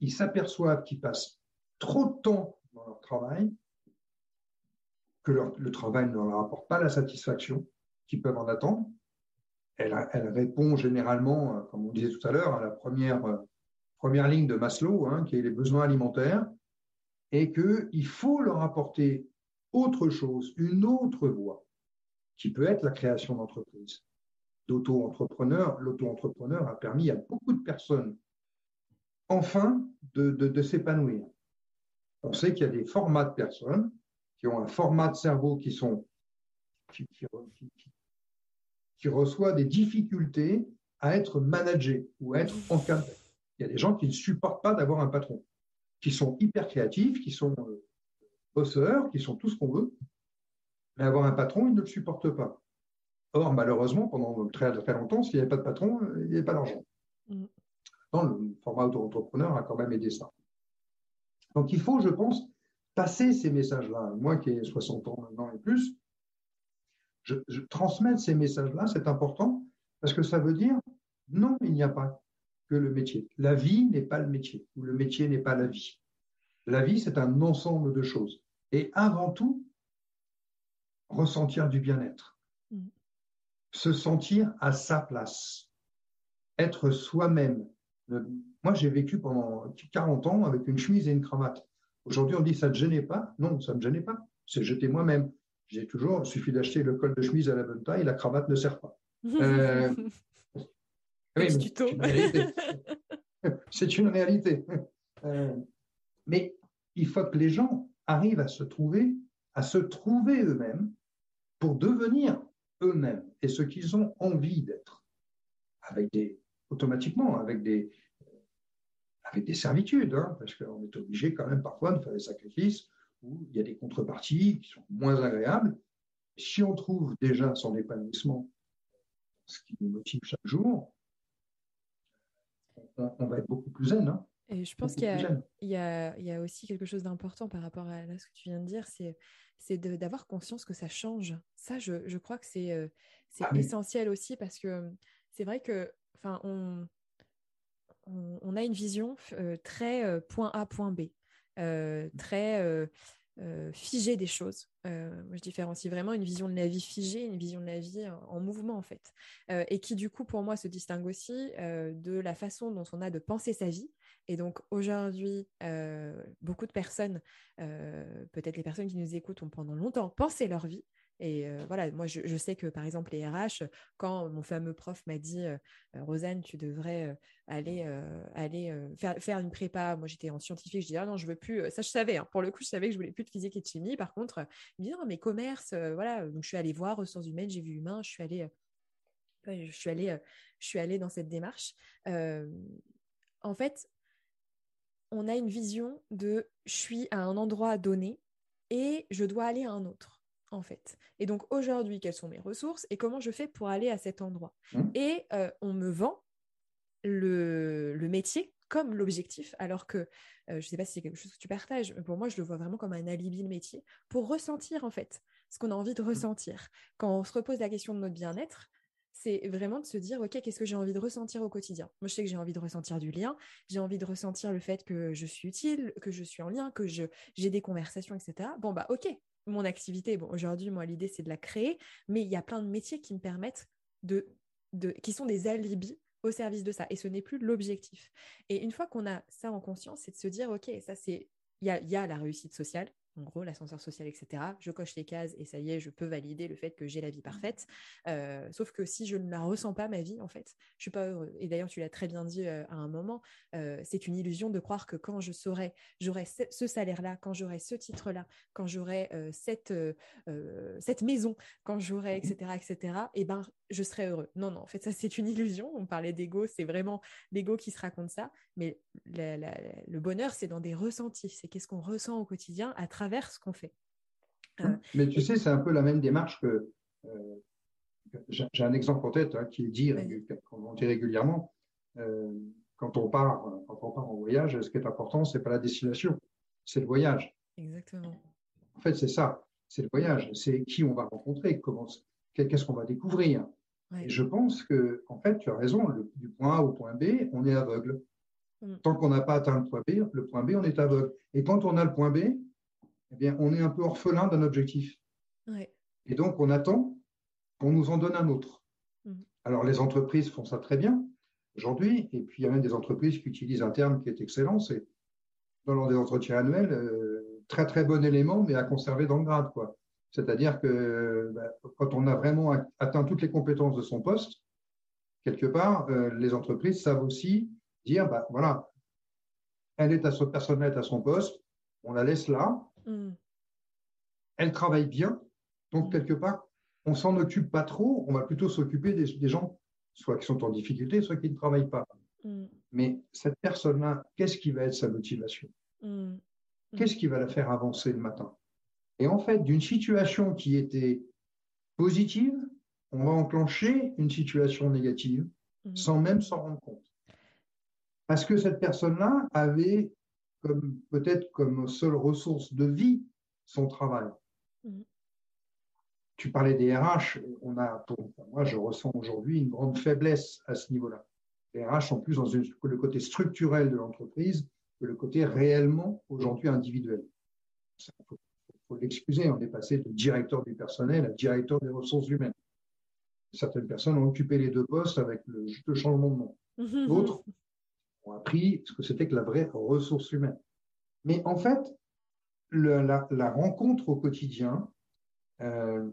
ils s'aperçoivent qu'ils passent trop de temps dans leur travail, que le travail ne leur apporte pas la satisfaction, qui peuvent en attendre. Elle, répond généralement, euh, comme on disait tout à l'heure, à la première, euh, première ligne de Maslow, hein, qui est les besoins alimentaires, et qu'il faut leur apporter autre chose, une autre voie, qui peut être la création d'entreprise. D'auto-entrepreneur, l'auto-entrepreneur a permis à beaucoup de personnes, enfin, de, s'épanouir. On sait qu'il y a des formats de personnes qui ont un format de cerveau qui sont qui, qui, reçoit des difficultés à être managé ou à être encadré. Il y a des gens qui ne supportent pas d'avoir un patron, qui sont hyper créatifs, qui sont euh, bosseurs, qui sont tout ce qu'on veut, mais avoir un patron, ils ne le supportent pas. Or, malheureusement, pendant très, très longtemps, s'il n'y avait pas de patron, il n'y avait pas d'argent. Mm. Le format auto-entrepreneur a quand même aidé ça. Donc, il faut, je pense, passer ces messages-là. Moi qui ai 60 ans maintenant et plus, je, ces messages-là, c'est important, parce que ça veut dire, non, il n'y a pas que le métier. La vie n'est pas le métier, ou le métier n'est pas la vie. La vie, c'est un ensemble de choses. Et avant tout, ressentir du bien-être, mm. se sentir à sa place, être soi-même. Moi, j'ai vécu pendant 40 ans avec une chemise et une cravate. Aujourd'hui, on dit ça ne gênait pas. Non, ça ne me gênait pas. C'est jeter moi-même. J'ai toujours, il suffit d'acheter le col de chemise à la bonne taille, la cravate ne sert pas. Euh, c'est une réalité. Euh, mais il faut que les gens arrivent à se trouver, à se trouver eux-mêmes pour devenir eux-mêmes et ce qu'ils ont envie d'être, avec des automatiquement avec des avec des servitudes, hein, parce qu'on est obligé quand même parfois de faire des sacrifices où il y a des contreparties qui sont moins agréables. Si on trouve déjà son épanouissement, ce qui nous motive chaque jour, on, va être beaucoup plus zen. Hein. Et je pense qu'il y, y, a aussi quelque chose d'important par rapport à ce que tu viens de dire, c'est d'avoir conscience que ça change. Ça, je, je crois que c'est euh, ah essentiel aussi parce que c'est vrai que on, on, on, a une vision euh, très euh, point A, point B, très figée des choses. moi, je différencie vraiment une vision de la vie figée, une vision de la vie en, mouvement, en fait. et qui, du coup, pour moi, se distingue aussi de la façon dont on a de penser sa vie. Et donc aujourd'hui, euh, beaucoup de personnes, euh, peut-être les personnes qui nous écoutent, ont pendant longtemps pensé leur vie. Et euh, voilà, moi je, sais que par exemple les RH, quand mon fameux prof m'a dit Rosanne, tu devrais aller, aller faire, faire, une prépa, moi j'étais en scientifique, je dis ah non, je veux plus, ça je savais, hein. pour le coup je savais que je voulais plus de physique et de chimie. Par contre, il me non, mais commerce, voilà, donc je suis allée voir ressources humaines, j'ai vu humain, je suis allée, je suis allée, je suis allée dans cette démarche. en fait, on a une vision de je suis à un endroit donné et je dois aller à un autre, en fait. Et donc aujourd'hui, quelles sont mes ressources et comment je fais pour aller à cet endroit? Mmh. Et euh, on me vend le, métier comme l'objectif, alors que euh, je ne sais pas si c'est quelque chose que tu partages, mais pour moi, je le vois vraiment comme un alibi le métier, pour ressentir en fait ce qu'on a envie de mmh. ressentir. Quand on se repose la question de notre bien-être, c'est vraiment de se dire, OK, qu'est-ce que j'ai envie de ressentir au quotidien? Moi, je sais que j'ai envie de ressentir du lien, j'ai envie de ressentir le fait que je suis utile, que je suis en lien, que j'ai des conversations, etc. Bon, bah, OK, mon activité, aujourd'hui, moi, l'idée, c'est de la créer, mais il y a plein de métiers qui me permettent de, de qui sont des alibis au service de ça. Et ce n'est plus l'objectif. Et une fois qu'on a ça en conscience, c'est de se dire, OK, ça, c'est, il y y a la réussite sociale, en gros, l'ascenseur social, etc. Je coche les cases et ça y est, je peux valider le fait que j'ai la vie parfaite. Euh, sauf que si je ne la ressens pas, ma vie, en fait, je suis pas heureux. Et d'ailleurs, tu l'as très bien dit euh, à un moment, euh, c'est une illusion de croire que quand je saurai, j'aurai ce, salaire-là, quand j'aurai ce titre-là, quand j'aurai cette, cette maison, quand j'aurai, etc., etc., et ben, je serai heureux. Non, non, en fait, ça, c'est une illusion. On parlait d'ego, c'est vraiment l'ego qui se raconte ça. Mais le bonheur, c'est dans des ressentis. C'est qu'est-ce qu'on ressent au quotidien à travers ce qu'on fait. Euh, Mais tu sais, c'est un peu la même démarche que. Euh, j'ai un exemple en tête hein, qui est dit, qu'on dit régulièrement. Euh, quand on part, quand on part en voyage, ce qui est important, c'est pas la destination, c'est le voyage. Exactement. En fait, c'est ça, c'est le voyage, c'est qui on va rencontrer, comment, qu'est-ce qu'on va découvrir. Et je pense que, en fait, tu as raison, du point A au point B, on est aveugle. Mm. Tant qu'on n'a pas atteint le point B, le point B, on est aveugle. Et quand on a le point B, eh bien, on est un peu orphelin d'un objectif. Et donc, on attend qu'on nous en donne un autre. Mhm. Alors, les entreprises font ça très bien aujourd'hui, et puis il y a même des entreprises qui utilisent un terme qui est excellent, c'est dans des entretiens annuels, euh, très très bon élément, mais à conserver dans le grade. quoi. C'est-à-dire que bah, quand on a vraiment atteint toutes les compétences de son poste, quelque part, euh, les entreprises savent aussi dire, bah, voilà, elle est à son personnel à son poste, on la laisse là, mm. elle travaille bien, donc mm. quelque part, on s'en occupe pas trop, on va plutôt s'occuper des, gens, soit qui sont en difficulté, soit qui ne travaillent pas. Mm. Mais cette personne-là, qu'est-ce qui va être sa motivation? Qu'est-ce qui va la faire avancer le matin? Et en fait, d'une situation qui était positive, on va enclencher une situation négative sans même s'en rendre compte. Parce que cette personne-là avait comme peut-être comme seule ressource de vie son travail. Mhm. Tu parlais des RH, on a, moi je ressens aujourd'hui une grande faiblesse à ce niveau-là. Les RH sont plus dans le côté structurel de l'entreprise que le côté réellement aujourd'hui individuel. Il faut, faut l'excuser, on est passé de directeur du personnel à directeur des ressources humaines certaines personnes ont occupé les deux postes avec le, changement de nom. D'autres ont appris ce que c'était que la vraie ressource humaine. Mais en fait, la, rencontre au quotidien euh,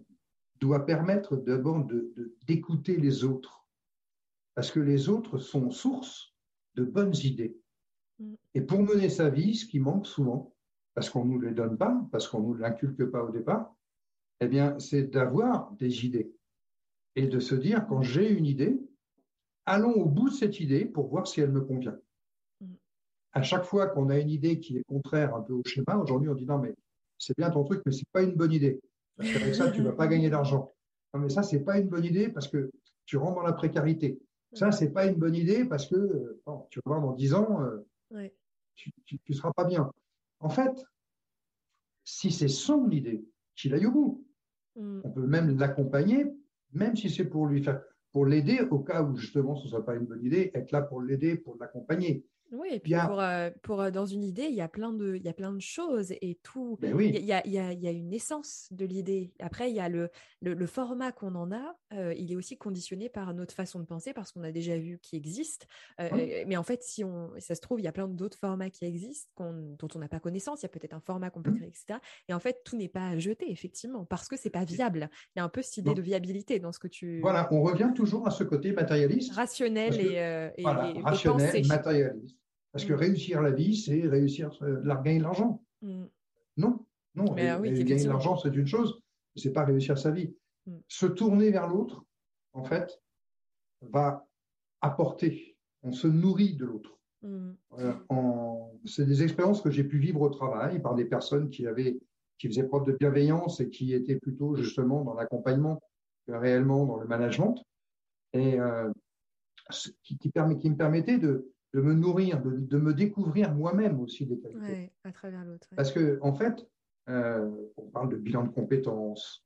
doit permettre d'abord d'écouter les autres, parce que les autres sont source de bonnes idées. Mm. Et pour mener sa vie, ce qui manque souvent, parce qu'on ne nous les donne pas, parce qu'on ne nous l'inculque pas au départ, eh bien, c'est d'avoir des idées et de se dire, quand j'ai une idée, allons au bout de cette idée pour voir si elle me convient. Mm. À chaque fois qu'on a une idée qui est contraire un peu au schéma, aujourd'hui on dit non mais c'est bien ton truc, mais c'est pas une bonne idée. Parce qu'avec ça, tu vas pas gagner d'argent. Non mais ça, c'est pas une bonne idée parce que tu rentres dans la précarité. Ça, c'est pas une bonne idée parce que tu vas voir dans 10 ans, euh, tu, ne seras pas bien. En fait, si c'est son idée, qu'il aille au bout. Mm. On peut même l'accompagner même si c'est pour lui faire, pour l'aider au cas où justement ce ne soit pas une bonne idée, être là pour l'aider, pour l'accompagner. Oui, et puis pour, euh, pour, euh, dans une idée, il y a plein de, il y a plein de choses et tout. Ben oui. il, y a, il, y a, il y a une essence de l'idée. Après, il y a le, le, format qu'on en a. Euh, il est aussi conditionné par notre façon de penser parce qu'on a déjà vu qui existe. Mais en fait, si on, ça se trouve, il y a plein d'autres formats qui existent dont on n'a pas connaissance. Il y a peut-être un format qu'on peut mmh. créer, etc. Et en fait, tout n'est pas à jeter, effectivement, parce que c'est pas viable. Il y a un peu cette idée de viabilité dans ce que tu. Voilà, on revient toujours à ce côté matérialiste. Rationnel et, et, rationnel, matérialiste. Parce que mm. réussir la vie, c'est réussir la, gagner de l'argent. Mm. Non, non. Ah gagner de l'argent, c'est une chose, c'est pas réussir sa vie. Mm. Se tourner vers l'autre, en fait, va apporter. On se nourrit de l'autre. Euh, c'est des expériences que j'ai pu vivre au travail par des personnes qui avaient, qui faisaient preuve de bienveillance et qui étaient plutôt justement dans l'accompagnement que réellement dans le management, et euh, qui, qui, permet, qui me permettait de, de me nourrir, de, me découvrir moi-même aussi des qualités. à travers l'autre. Parce que, en fait, euh, on parle de bilan de compétences.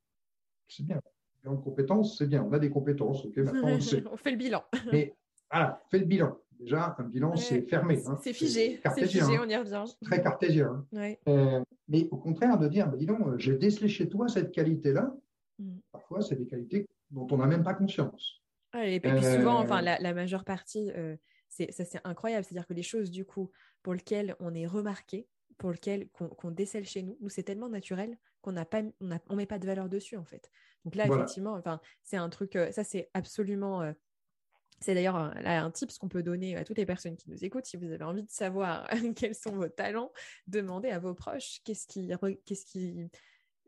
C'est bien. Bilan de compétences, c'est bien. On a des compétences. ok maintenant, on, fait le bilan. Mais voilà, on fait le bilan. Déjà, un bilan, c'est fermé. Hein. C'est figé. C'est figé, on y revient. Très cartésien. Hein. Euh, mais au contraire, de dire, bah, dis donc, euh, j'ai décelé chez toi cette qualité-là. Mm. Parfois, c'est des qualités dont on n'a même pas conscience. et puis souvent, enfin, la, majeure partie, c'est, ça, c'est incroyable. C'est-à-dire que les choses, du coup, pour lesquelles on est remarqué, pour lesquelles qu'on, décèle chez nous, nous, c'est tellement naturel qu'on n'a pas, on, a, on met pas de valeur dessus, en fait. Donc là, effectivement, enfin, c'est un truc, euh, ça, c'est absolument. Euh, c'est d'ailleurs un, là, un tip qu'on peut donner à toutes les personnes qui nous écoutent. Si vous avez envie de savoir quels sont vos talents, demandez à vos proches qu'est-ce qui, qu'est-ce qui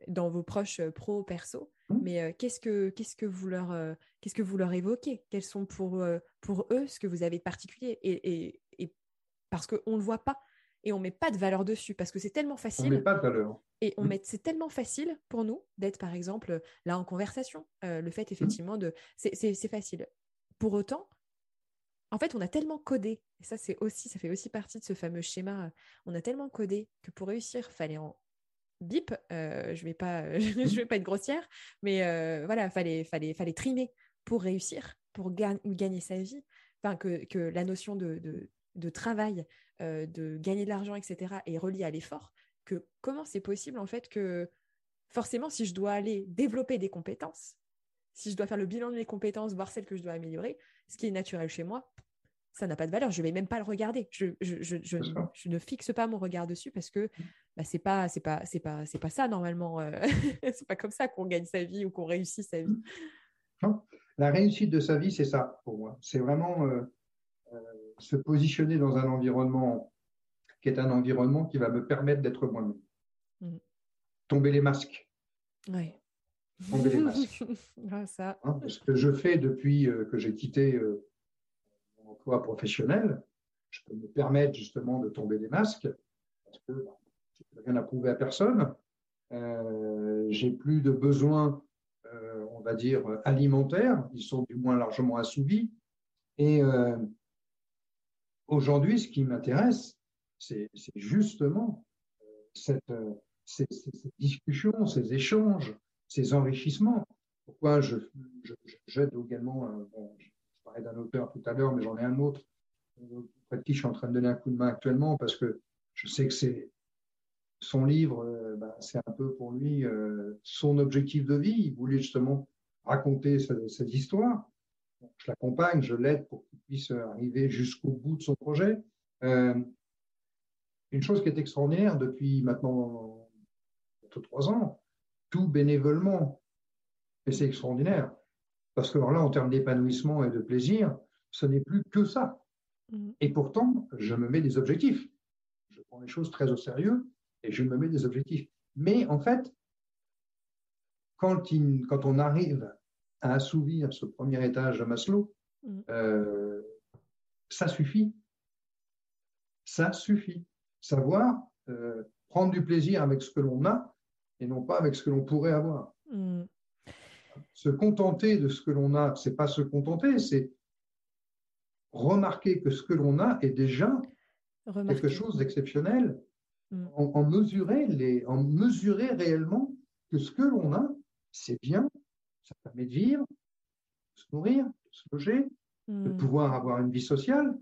dans vos proches euh, pro perso mmh. mais euh, qu'est-ce que qu'est-ce que vous leur euh, qu'est-ce que vous leur évoquez? Quels sont pour pour eux ce que vous avez de particulier? Et, et, parce qu'on le voit pas et on met pas de valeur dessus parce que c'est tellement facile on met pas de valeur et on mmh. met c'est tellement facile pour nous d'être par exemple là en conversation le fait mmh. effectivement de c'est facile pour autant en fait, on a tellement codé, et ça c'est aussi, ça fait aussi partie de ce fameux schéma. On a tellement codé que pour réussir, fallait en bip, euh, je vais pas, je vais pas être grossière, mais euh, voilà, fallait, fallait, fallait trimer pour réussir, pour gagner sa vie. Enfin, que, que la notion de, de, travail, euh, de gagner de l'argent, etc., est reliée à l'effort. Que comment c'est possible en fait que forcément, si je dois aller développer des compétences, si je dois faire le bilan de mes compétences, voir celles que je dois améliorer, ce qui est naturel chez moi, ça n'a pas de valeur. Je ne vais même pas le regarder. Je, ne fixe pas mon regard dessus parce que bah, c'est pas, c'est pas, c'est pas, c'est pas ça normalement. Euh, c'est pas comme ça qu'on gagne sa vie ou qu'on réussit sa vie. La réussite de sa vie, c'est ça pour moi. C'est vraiment euh, euh, se positionner dans un environnement qui est un environnement qui va me permettre d'être moi-même. Mmh. Tomber les masques. Oui. Tomber les masques. Ah, ça. Hein, ce que je fais depuis que j'ai quitté emploi professionnel, je peux me permettre justement de tomber des masques parce que je n'ai rien à prouver à personne. Euh, j'ai plus de besoins, euh, on va dire, alimentaires. Ils sont du moins largement assouvis. Et euh, aujourd'hui, ce qui m'intéresse, c'est justement euh, cette, ces, discussions, ces échanges, ces enrichissements. Pourquoi je, j'aide également, d'un auteur tout à l'heure, mais j'en ai un autre auprès de qui je suis en train de donner un coup de main actuellement parce que je sais que c'est son livre, euh, bah, c'est un peu pour lui euh, son objectif de vie. Il voulait justement raconter cette, histoire. je l'accompagne, je l'aide pour qu'il puisse arriver jusqu'au bout de son projet. Euh, une chose qui est extraordinaire depuis maintenant trois ans, tout bénévolement, et c'est extraordinaire. Parce que là, en termes d'épanouissement et de plaisir, ce n'est plus que ça. Mm. Et pourtant, je me mets des objectifs. Je prends les choses très au sérieux et je me mets des objectifs. Mais en fait, quand, quand on arrive à assouvir ce premier étage de Maslow, mm. euh, ça suffit. Ça suffit. Savoir euh, prendre du plaisir avec ce que l'on a et non pas avec ce que l'on pourrait avoir. Mm se contenter de ce que l'on a, c'est pas se contenter, c'est remarquer que ce que l'on a est déjà quelque chose d'exceptionnel, mm. en, mesurer les, en mesurer réellement que ce que l'on a, c'est bien, ça permet de vivre, de se nourrir, de se loger, de mm. pouvoir avoir une vie sociale,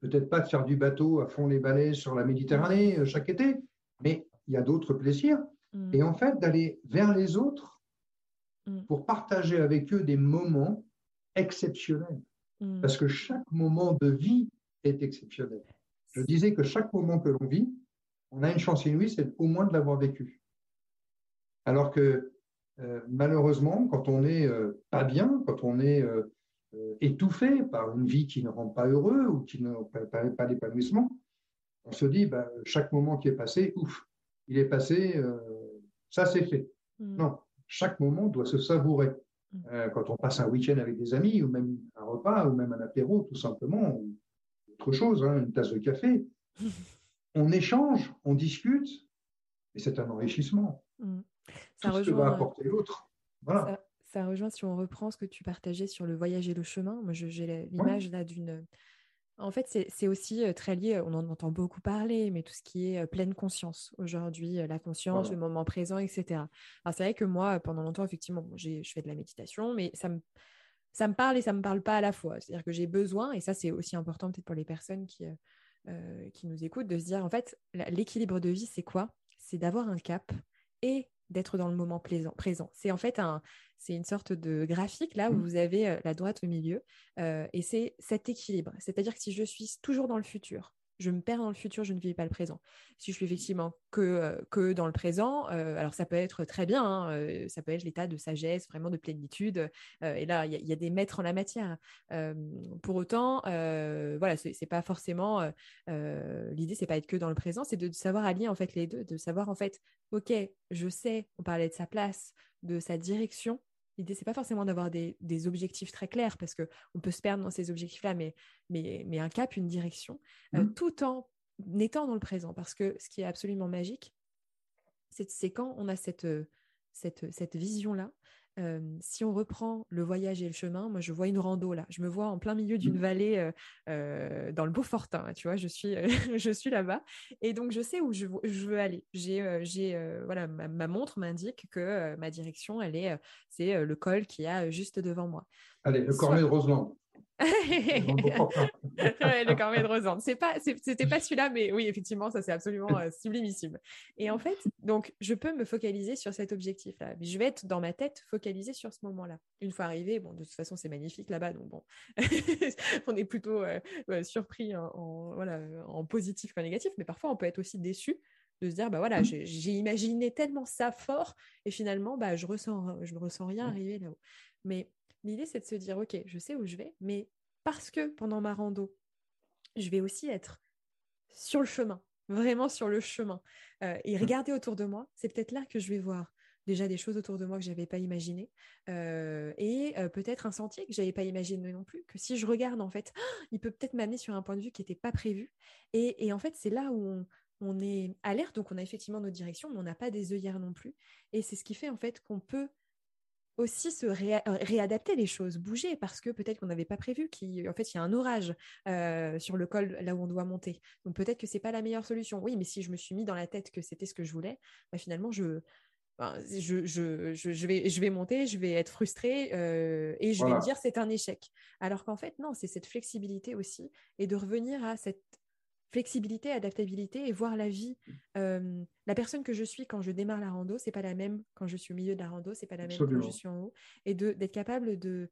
peut-être pas de faire du bateau à fond les balais sur la Méditerranée euh, chaque été, mais il y a d'autres plaisirs. Mm. Et en fait, d'aller vers les autres Mm. pour partager avec eux des moments exceptionnels. Mm. Parce que chaque moment de vie est exceptionnel. Je disais que chaque moment que l'on vit, on a une chance inouïe, c'est au moins de l'avoir vécu. Alors que euh, malheureusement, quand on n'est euh, pas bien, quand on est euh, étouffé par une vie qui ne rend pas heureux ou qui ne permet pas l'épanouissement, on se dit, bah, chaque moment qui est passé, ouf, il est passé, ça c'est fait. Mm. Non, chaque moment doit se savourer. Mm. Euh, quand on passe un week-end avec des amis, ou même un repas, ou même un apéro, tout simplement, ou autre chose, hein, une tasse de café, on échange, on discute, et c'est un enrichissement. Mm. Ça rejoint, ce que va apporter l'autre. Voilà. Ça, rejoint, si on reprend ce que tu partageais sur le voyage et le chemin, moi j'ai l'image là d'une en fait, c'est aussi très lié, on en entend beaucoup parler, mais tout ce qui est pleine conscience aujourd'hui, la conscience, le moment présent, etc. Alors c'est vrai que moi, pendant longtemps, effectivement, je fais de la méditation, mais ça me, ça me parle et ça ne me parle pas à la fois. C'est-à-dire que j'ai besoin, et ça c'est aussi important peut-être pour les personnes qui, qui nous écoutent, de se dire, en fait, l'équilibre de vie, c'est quoi? C'est d'avoir un cap et d'être dans le moment présent. C'est en fait un, c'est une sorte de graphique là où mmh. vous avez euh, la droite au milieu euh, et c'est cet équilibre. C'est-à-dire que si je suis toujours dans le futur, je me perds dans le futur, je ne vis pas le présent. Si je suis effectivement que, euh, que dans le présent, euh, alors ça peut être très bien, hein, euh, ça peut être l'état de sagesse, vraiment de plénitude. et là, il y, a des maîtres en la matière. pour autant, voilà, c'est pas forcément l'idée, c'est pas être que dans le présent, c'est de, savoir allier en fait les deux, de savoir en fait, ok, je sais, on parlait de sa place, de sa direction, L'idée, c'est pas forcément d'avoir des, objectifs très clairs parce qu'on peut se perdre dans ces objectifs-là, mais, mais, mais, un cap, une direction, euh, mmh. tout en étant dans le présent. Parce que ce qui est absolument magique, c'est quand on a cette, euh, cette, cette vision-là si on reprend le voyage et le chemin, moi je vois une rando là. Je me vois en plein milieu d'une mmh. vallée dans le Beaufortin. tu vois, je suis, je suis là-bas et donc je sais où je, veux aller. J'ai, j'ai voilà, ma, montre m'indique que ma direction, elle est, c'est le col qui a juste devant moi. Allez, le Cornet de Roseland. le cornet de Rosande. C'est pas, c'était pas celui-là, mais oui, effectivement, ça c'est absolument euh, sublimissime. Et en fait, donc, je peux me focaliser sur cet objectif-là. Mais je vais être dans ma tête focalisée sur ce moment-là. Une fois arrivé, bon, de toute façon, c'est magnifique là-bas, donc bon, on est plutôt euh, surpris en, voilà, en positif qu'en négatif, mais parfois on peut être aussi déçu de se dire bah voilà j'ai imaginé tellement ça fort et finalement bah je ressens je ne ressens rien mmh. arriver là-haut mais L'idée, c'est de se dire, OK, je sais où je vais, mais parce que pendant ma rando, je vais aussi être sur le chemin, vraiment sur le chemin, euh, et mmh. regarder autour de moi, c'est peut-être là que je vais voir déjà des choses autour de moi que je n'avais pas imaginées, euh, et euh, peut-être un sentier que je n'avais pas imaginé non plus, que si je regarde, en fait, il peut peut-être m'amener sur un point de vue qui n'était pas prévu. Et, en fait, c'est là où on, on est alerte, donc on a effectivement notre direction, mais on n'a pas des œillères non plus. Et c'est ce qui fait en fait qu'on peut aussi se euh, réadapter les choses, bouger, parce que peut-être qu'on n'avait pas prévu qu'en fait, il y a un orage euh, sur le col là où on doit monter. Donc peut-être que c'est pas la meilleure solution. Oui, mais si je me suis mis dans la tête que c'était ce que je voulais, bah, finalement, je, je, je, je, vais, je vais monter, je vais être frustrée euh, et je vais me dire c'est un échec. Alors qu'en fait, non, c'est cette flexibilité aussi et de revenir à cette flexibilité, adaptabilité et voir la vie. Mmh. la personne que je suis quand je démarre la rando, c'est pas la même quand je suis au milieu de la rando, c'est pas la même quand je suis en haut. Et d'être capable de,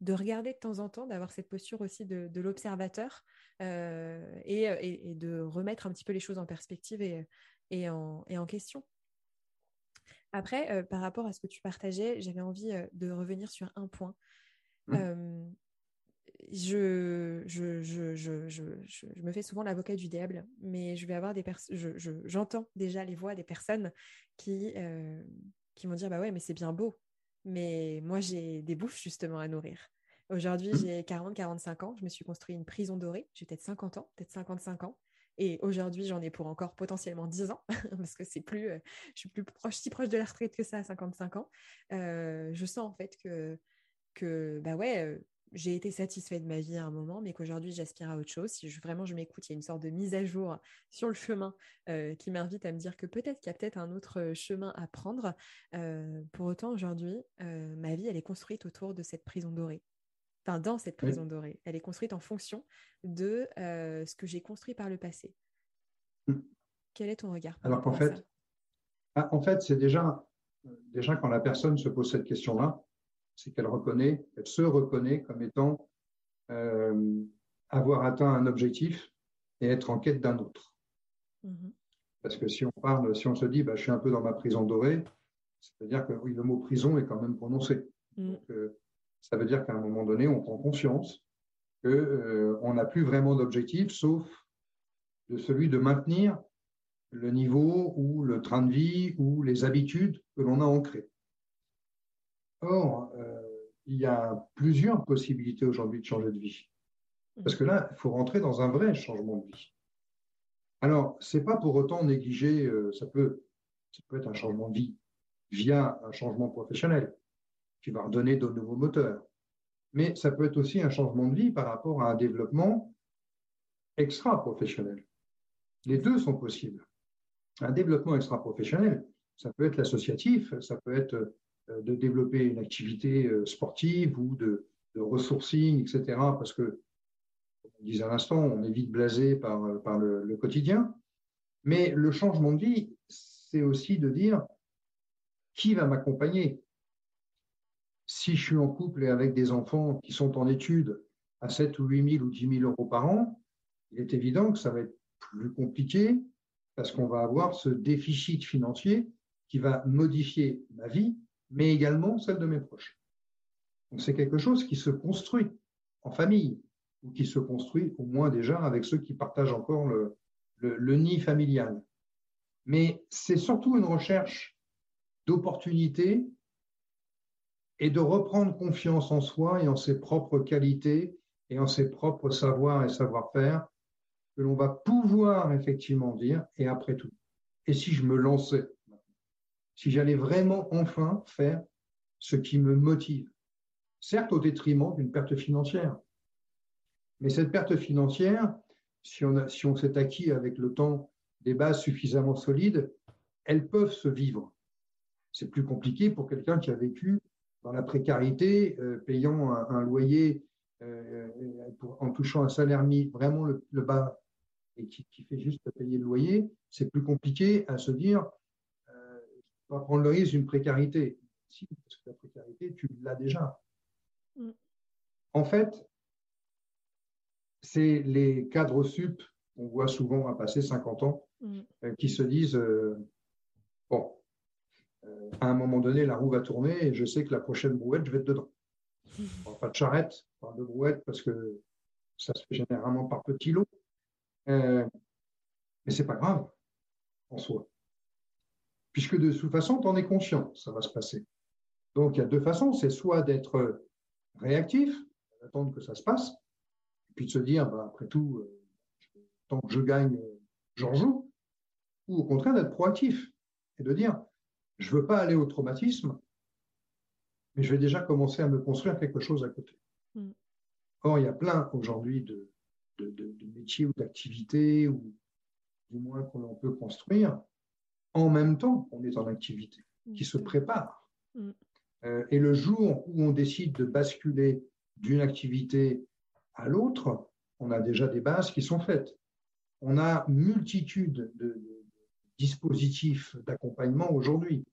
de regarder de temps en temps, d'avoir cette posture aussi de, de l'observateur et, et, de remettre un petit peu les choses en perspective et, et, en, question. Après, par rapport à ce que tu partageais, j'avais envie de revenir sur un point. Mmh je, je, je, je, je, me fais souvent l'avocat du diable, mais je vais avoir des personnes, j'entends déjà les voix des personnes qui, euh, qui vont dire bah ouais, mais c'est bien beau, mais moi j'ai des bouffes justement à nourrir. Aujourd'hui, mmh. j'ai 40-45 ans, je me suis construit une prison dorée, j'ai peut-être 50 ans, peut-être 55 ans. Et aujourd'hui, j'en ai pour encore potentiellement 10 ans, parce que c'est plus, euh, je suis plus proche, si proche de la retraite que ça à 55 ans. Euh, je sens en fait que, que bah ouais, j'ai été satisfaite de ma vie à un moment, mais qu'aujourd'hui j'aspire à autre chose. Si je, vraiment je m'écoute, il y a une sorte de mise à jour sur le chemin euh, qui m'invite à me dire que peut-être qu'il y a peut-être un autre euh, chemin à prendre. Euh, pour autant, aujourd'hui, ma vie, elle est construite autour de cette prison dorée. Enfin, dans cette prison dorée. Elle est construite en fonction de ce que j'ai construit par le passé. Mmh. Quel est ton regard Alors qu'en fait, ah, en fait, c'est déjà, déjà quand la personne se pose cette question-là, c'est qu'elle reconnaît, elle se reconnaît comme étant euh, avoir atteint un objectif et être en quête d'un autre. Mm-hmm. Parce que si on parle, si on se dit, bah, je suis un peu dans ma prison dorée, c'est-à-dire que oui, le mot prison est quand même prononcé. Mm. Euh, ça veut dire qu'à un moment donné, on prend conscience qu'on euh, n'a plus vraiment d'objectif, sauf de celui de maintenir le niveau ou le train de vie ou les habitudes que l'on a ancrées. Or, euh, il y a plusieurs possibilités aujourd'hui de changer de vie. Parce que là, il faut rentrer dans un vrai changement de vie. Alors, ce n'est pas pour autant négliger, euh, ça, peut, être un changement de vie via un changement professionnel qui va redonner de nouveaux moteurs. Mais ça peut être aussi un changement de vie par rapport à un développement extra-professionnel. Les deux sont possibles. Un développement extra-professionnel, ça peut être l'associatif, ça peut être de développer une activité euh, sportive ou de, de ressourcing, etc. Parce que, comme on disait à l'instant, on est vite blasé par, euh, par le, le, quotidien. Mais le changement de vie, c'est aussi de dire qui va m'accompagner? Si je suis en couple et avec des enfants qui sont en études à 7 ou 8 000 ou 10 000 euros par an, il est évident que ça va être plus compliqué parce qu'on va avoir ce déficit financier qui va modifier ma vie mais également celle de mes proches. C'est quelque chose qui se construit en famille, ou qui se construit au moins déjà avec ceux qui partagent encore le, le, nid familial. Mais c'est surtout une recherche d'opportunités et de reprendre confiance en soi et en ses propres qualités et en ses propres savoirs et savoir-faire que l'on va pouvoir effectivement dire, et après tout, et si je me lançais si j'allais vraiment enfin faire ce qui me motive. Certes, au détriment d'une perte financière. Mais cette perte financière, si on, s'est acquis avec le temps des bases suffisamment solides, elles peuvent se vivre. C'est plus compliqué pour quelqu'un qui a vécu dans la précarité, euh, payant un, loyer en touchant un salaire mis vraiment le, bas et qui, fait juste payer le loyer, c'est plus compliqué à se dire, euh, pas prendre le risque d'une précarité. Si, parce que la précarité, tu l'as déjà. Mm. En fait, c'est les cadres sup qu'on voit souvent à passer 50 ans mm. euh, qui se disent euh, Bon, euh, à un moment donné, la roue va tourner et je sais que la prochaine brouette, je vais être dedans. pas de charrette, pas de brouette parce que ça se fait généralement par petits lots. mais c'est pas grave en soi. Puisque de toute façon, tu en es conscient, ça va se passer. Donc, il y a deux façons. C'est soit d'être réactif, d'attendre que ça se passe, et puis de se dire, bah, après tout, euh, tant que je gagne, j'en joue, ou au contraire d'être proactif et de dire, je ne veux pas aller au traumatisme, mais je vais déjà commencer à me construire quelque chose à côté. Mm. Or, il y a plein aujourd'hui de, métiers ou d'activités, ou du moins qu'on peut construire, en même temps qu'on est en activité, qui se préparent. Mm. Euh, et le jour où on décide de basculer d'une activité à l'autre, on a déjà des bases qui sont faites. On a multitude de, dispositifs d'accompagnement aujourd'hui.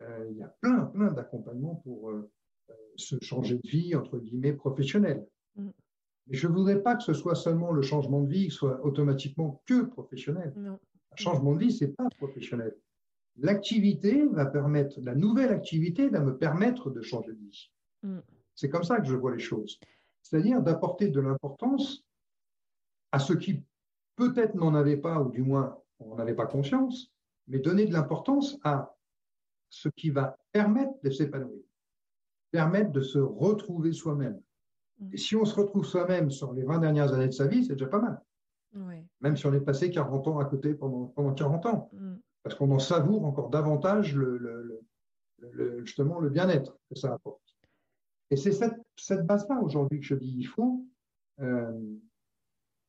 Euh, il y a plein, plein d'accompagnements pour euh, se changer de vie, entre guillemets, professionnelle. Mm. Mais je ne voudrais pas que ce soit seulement le changement de vie qui soit automatiquement que professionnel. Non. Un changement de vie, ce n'est pas professionnel l'activité va permettre, la nouvelle activité va me permettre de changer de vie. Mm. C'est comme ça que je vois les choses. C'est-à-dire d'apporter de l'importance à ce qui peut-être n'en avait pas, ou du moins on n'avait pas conscience, mais donner de l'importance à ce qui va permettre de s'épanouir, permettre de se retrouver soi-même. Mm. Et si on se retrouve soi-même sur les 20 dernières années de sa vie, c'est déjà pas mal. Même si on est passé 40 ans à côté pendant, pendant 40 ans. Mm parce qu'on en savoure encore davantage le, justement le bien-être que ça apporte. Et c'est cette, base-là aujourd'hui que je dis, il faut, euh,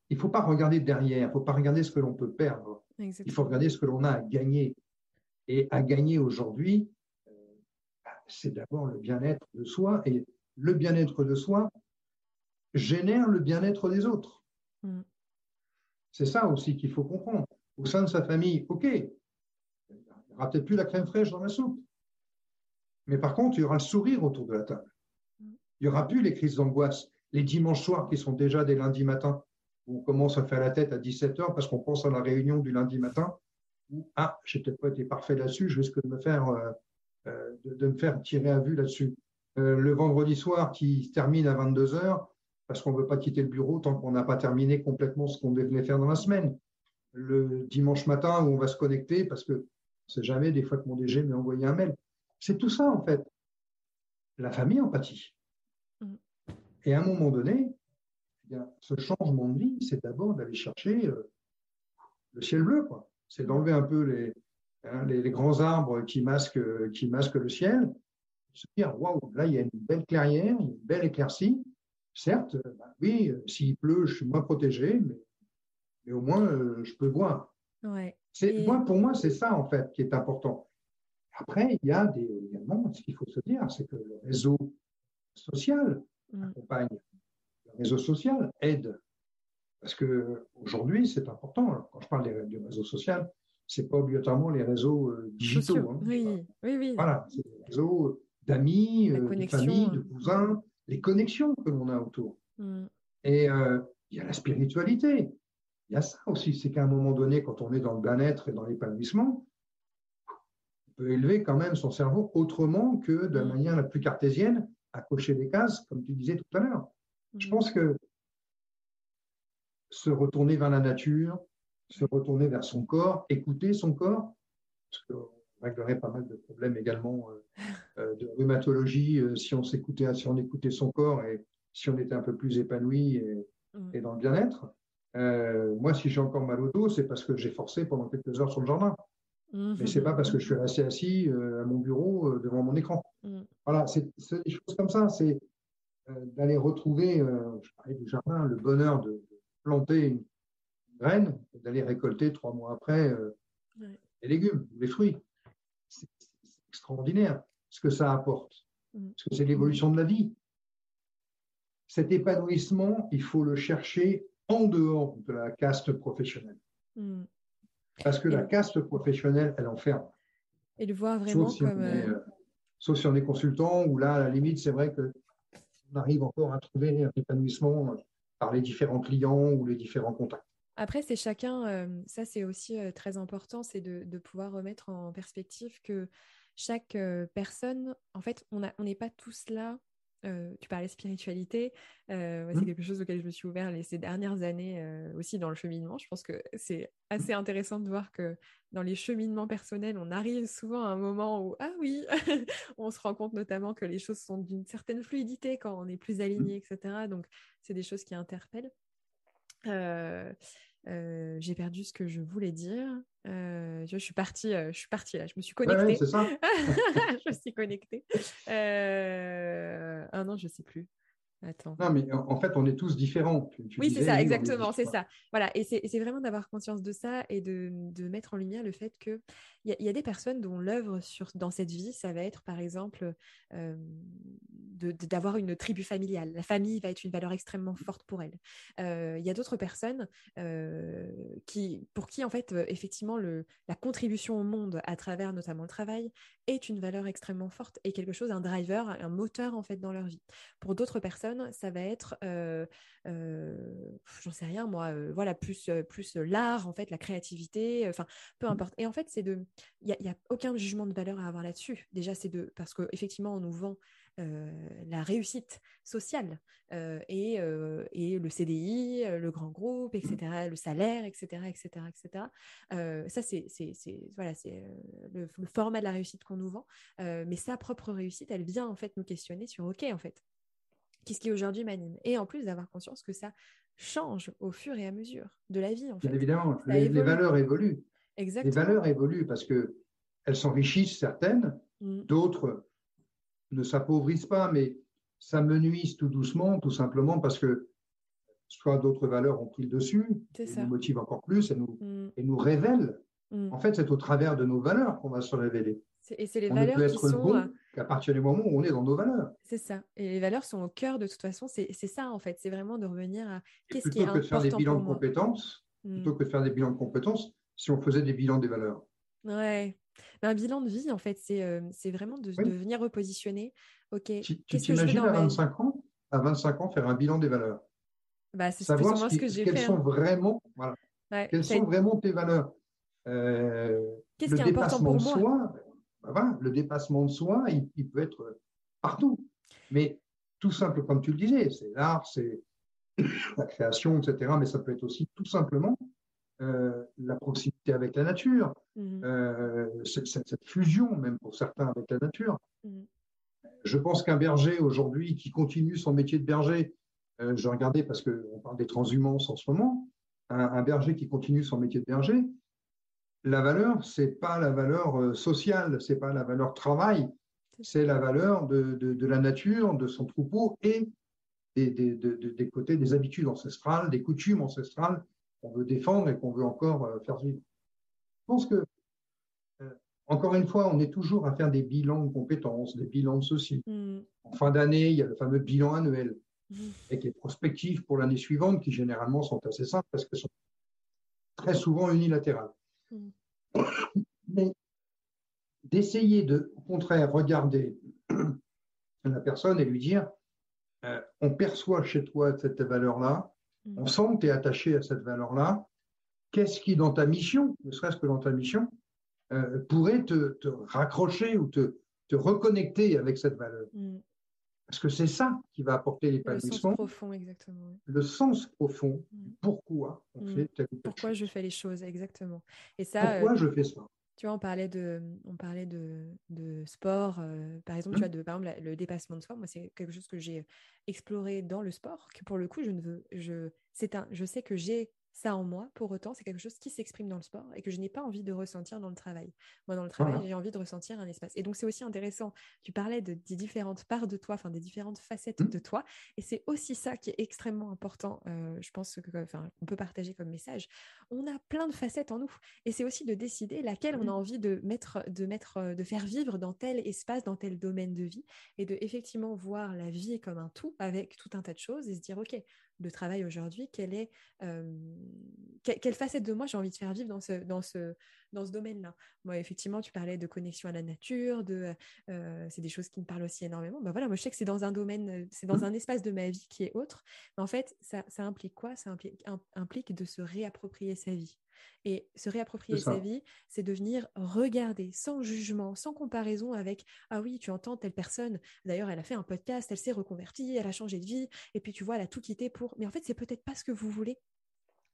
il faut pas regarder derrière, il faut pas regarder ce que l'on peut perdre, il faut regarder ce que l'on a à gagner. Et à gagner aujourd'hui, euh, c'est d'abord le bien-être de soi, et le bien-être de soi génère le bien-être des autres. Mm. C'est ça aussi qu'il faut comprendre. Au sein de sa famille, ok, il n'y aura peut-être plus la crème fraîche dans la soupe. Mais par contre, il y aura le sourire autour de la table. Il n'y aura plus les crises d'angoisse, les dimanches soirs qui sont déjà des lundis matins, où on commence à faire la tête à 17h parce qu'on pense à la réunion du lundi matin, où, ah, j'ai peut-être pas été parfait là-dessus, je risque de me faire, euh, euh, de, me faire tirer à vue là-dessus. Euh, le vendredi soir qui termine à 22h, parce qu'on ne veut pas quitter le bureau tant qu'on n'a pas terminé complètement ce qu'on devait faire dans la semaine. Le dimanche matin où on va se connecter parce que c'est jamais des fois que mon DG m'a envoyé un mail. C'est tout ça, en fait. La famille empathie. Mm. Et à un moment donné, eh ce changement de vie, c'est d'abord d'aller chercher euh, le ciel bleu. Quoi. C'est d'enlever un peu les, hein, les, grands arbres qui masquent, qui masquent le ciel. Se dire, waouh, là, il y a une belle clairière, une belle éclaircie. Certes, bah oui, euh, s'il pleut, je suis moins protégé, mais, mais au moins, euh, je peux. Ouais. Moi, pour moi, c'est ça, en fait, qui est important. Après, il y a des, également, ce qu'il faut se dire, c'est que le réseau social mm. accompagne, le réseau social aide. Parce qu'aujourd'hui, c'est important. Quand je parle du réseau social, ce n'est pas obligatoirement les réseaux euh, digitaux. Hein. oui, oui, oui. Voilà, c'est les réseaux d'amis, euh, de famille, de cousins, les connexions que l'on a autour. Mm. Et euh, il y a la spiritualité. Il y a ça aussi, c'est qu'à un moment donné, quand on est dans le bien-être et dans l'épanouissement, on peut élever quand même son cerveau autrement que de la mm. manière la plus cartésienne, à cocher des cases, comme tu disais tout à l'heure. Je mm. pense que se retourner vers la nature, se retourner vers son corps, écouter son corps, parce réglerait pas mal de problèmes également euh, euh, de rhumatologie euh, si on s'écoutait, si on écoutait son corps et si on était un peu plus épanoui et dans le bien-être. Euh, moi, si j'ai encore mal au dos, c'est parce que j'ai forcé pendant quelques heures sur le jardin. Mmh. Mais c'est pas parce que je suis resté assis euh, à mon bureau euh, devant mon écran. Mmh. Voilà, c'est des choses comme ça. C'est d'aller retrouver, je parlais du jardin, le bonheur de, planter une graine d'aller récolter trois mois après les légumes, les fruits. Extraordinaire ce que ça apporte. Mmh. Parce que c'est l'évolution de la vie. cet épanouissement, il faut le chercher en dehors de la caste professionnelle. Hmm. Parce que la caste professionnelle, elle enferme. Et le voir vraiment sauf si comme. est, euh, sauf si on est consultant, où là, à la limite, c'est vrai qu'on arrive encore à trouver un épanouissement par les différents clients ou les différents contacts. Après, c'est chacun, euh, ça c'est aussi euh, très important, c'est de, pouvoir remettre en perspective que chaque personne, en fait, on n'est pas tous là euh, tu parlais spiritualité, euh, c'est mmh. quelque chose auquel je me suis ouvert ces dernières années euh, aussi dans le cheminement. Je pense que c'est assez intéressant de voir que dans les cheminements personnels, on arrive souvent à un moment où, ah oui, on se rend compte notamment que les choses sont d'une certaine fluidité quand on est plus mmh. aligné, etc. Donc, c'est des choses qui interpellent. Euh, j'ai perdu ce que je voulais dire. Euh, je suis partie, euh, je suis partie là, je me suis connectée. c'est ça. je me suis connectée. Ah non, je sais plus. Attends. Non, mais en fait, on est tous différents. oui, c'est ça, exactement, c'est ça. Voilà, et c'est vraiment d'avoir conscience de ça et de, de, mettre en lumière le fait qu'il y, y, a des personnes dont l'œuvre dans cette vie, ça va être par exemple euh, d'avoir une tribu familiale. La famille va être une valeur extrêmement forte pour elle. Euh, il y a d'autres personnes euh, qui, pour qui, en fait, effectivement, le, la contribution au monde à travers notamment le travail est une valeur extrêmement forte et quelque chose, un driver, un moteur en fait dans leur vie. Pour d'autres personnes, ça va être, euh, euh, j'en sais rien moi, euh, voilà, plus, plus l'art en fait, la créativité, enfin, peu mmh. importe. Et en fait, c'est de, il n'y a, a, aucun jugement de valeur à avoir là-dessus. Déjà, c'est de, parce qu'effectivement, on nous vend la réussite sociale et, et, le CDI, le grand groupe, etc., le salaire, etc., etc., etc. ça, c'est voilà, c'est le, le, format de la réussite qu'on nous vend. mais sa propre réussite, elle vient en fait nous questionner sur OK, en fait, qu'est-ce qui aujourd'hui m'anime Et en plus d'avoir conscience que ça change au fur et à mesure de la vie. En fait. Bien évidemment, les, valeurs évoluent. Exactement. Les valeurs évoluent parce que elles s'enrichissent certaines, mmh. d'autres ne s'appauvrissent pas, mais ça nuise tout doucement, tout simplement parce que soit d'autres valeurs ont pris le dessus, et nous motivent encore plus et nous, mm. et nous révèlent. Mm. En fait, c'est au travers de nos valeurs qu'on va se révéler. Et c'est les valeurs qui sont. Bon qu'à partir du moment où on est dans nos valeurs. C'est ça. Et les valeurs sont au cœur de toute façon. C'est ça, en fait. C'est vraiment de revenir à qu'est-ce qui est important. Plutôt que de faire des bilans de compétences, plutôt que de faire des bilans de compétences, si on faisait des bilans des valeurs. Ouais, un bilan de vie, en fait, c'est euh, vraiment de, venir repositionner. Ok. Tu t'imagines à 25 ans, à 25 ans, faire un bilan des valeurs? Bah, c'est Savoir ce, que j'ai fait. Quelles sont hein. vraiment, voilà, quelles sont vraiment tes valeurs? Euh, Qu'est-ce qui est important pour moi? soi, bah, voilà, Le dépassement de soi, il, il, peut être partout. Mais tout simple, comme tu le disais, c'est l'art, c'est la création, etc. Mais ça peut être aussi tout simplement euh, la proximité avec la nature, mmh. euh, cette, fusion même pour certains avec la nature. Mmh. Je pense qu'un berger aujourd'hui qui continue son métier de berger, euh, je regardais parce qu'on parle des transhumances en ce moment, un, berger qui continue son métier de berger, la valeur, c'est pas la valeur sociale, c'est pas la valeur travail, c'est la valeur de, la nature, de son troupeau et des, des, côtés des habitudes ancestrales, des coutumes ancestrales qu'on veut défendre et qu'on veut encore euh, faire vivre. Je pense que, euh, encore une fois, on est toujours à faire des bilans de compétences, des bilans de ceci. Mm. En fin d'année, il y a le fameux bilan annuel mm. avec les prospectives pour l'année suivante qui généralement sont assez simples parce qu'elles sont très souvent unilatérales. Mm. Mais d'essayer de, au contraire, regarder la personne et lui dire euh, on perçoit chez toi cette valeur-là, Mm. On sent que tu es attaché à cette valeur-là. Qu'est-ce qui, dans ta mission, ne serait-ce que dans ta mission, euh, pourrait te, raccrocher ou te, reconnecter avec cette valeur? Mm. Parce que c'est ça qui va apporter l'épanouissement. Le sens profond, exactement. Le sens profond. Mm. Pourquoi on fait Pourquoi je fais les choses, exactement. Et ça, pourquoi euh, je fais ça? tu vois, on parlait de, on parlait de, de sport, euh, par exemple, tu vois, de, par exemple, le dépassement de soi. Moi, c'est quelque chose que j'ai exploré dans le sport, que pour le coup, je ne veux, je, c'est un, je sais que j'ai ça en moi, pour autant, c'est quelque chose qui s'exprime dans le sport et que je n'ai pas envie de ressentir dans le travail. Moi, dans le travail, j'ai envie de ressentir un espace. Et donc, c'est aussi intéressant. Tu parlais de, des différentes parts de toi, enfin, des différentes facettes mmh. de toi. Et c'est aussi ça qui est extrêmement important, euh, je pense, que, enfin, on peut partager comme message. On a plein de facettes en nous. Et c'est aussi de décider laquelle on a envie de mettre, de mettre, euh, de faire vivre dans tel espace, dans tel domaine de vie. Et de effectivement voir la vie comme un tout avec tout un tas de choses et se dire, OK, de travail aujourd'hui, quelle est quelle, facette de moi j'ai envie de faire vivre dans ce, dans ce, dans ce domaine-là. Moi, effectivement, tu parlais de connexion à la nature, de c'est des choses qui me parlent aussi énormément. Bah voilà, moi je sais que c'est dans un domaine, c'est dans un espace de ma vie qui est autre. Mais en fait, ça, ça implique quoi? Ça implique, implique de se réapproprier sa vie. Et se réapproprier sa vie, c'est de venir regarder sans jugement, sans comparaison avec Ah oui, tu entends telle personne. D'ailleurs, elle a fait un podcast, elle s'est reconvertie, elle a changé de vie, et puis tu vois, elle a tout quitté pour. Mais en fait, c'est peut-être pas ce que vous voulez.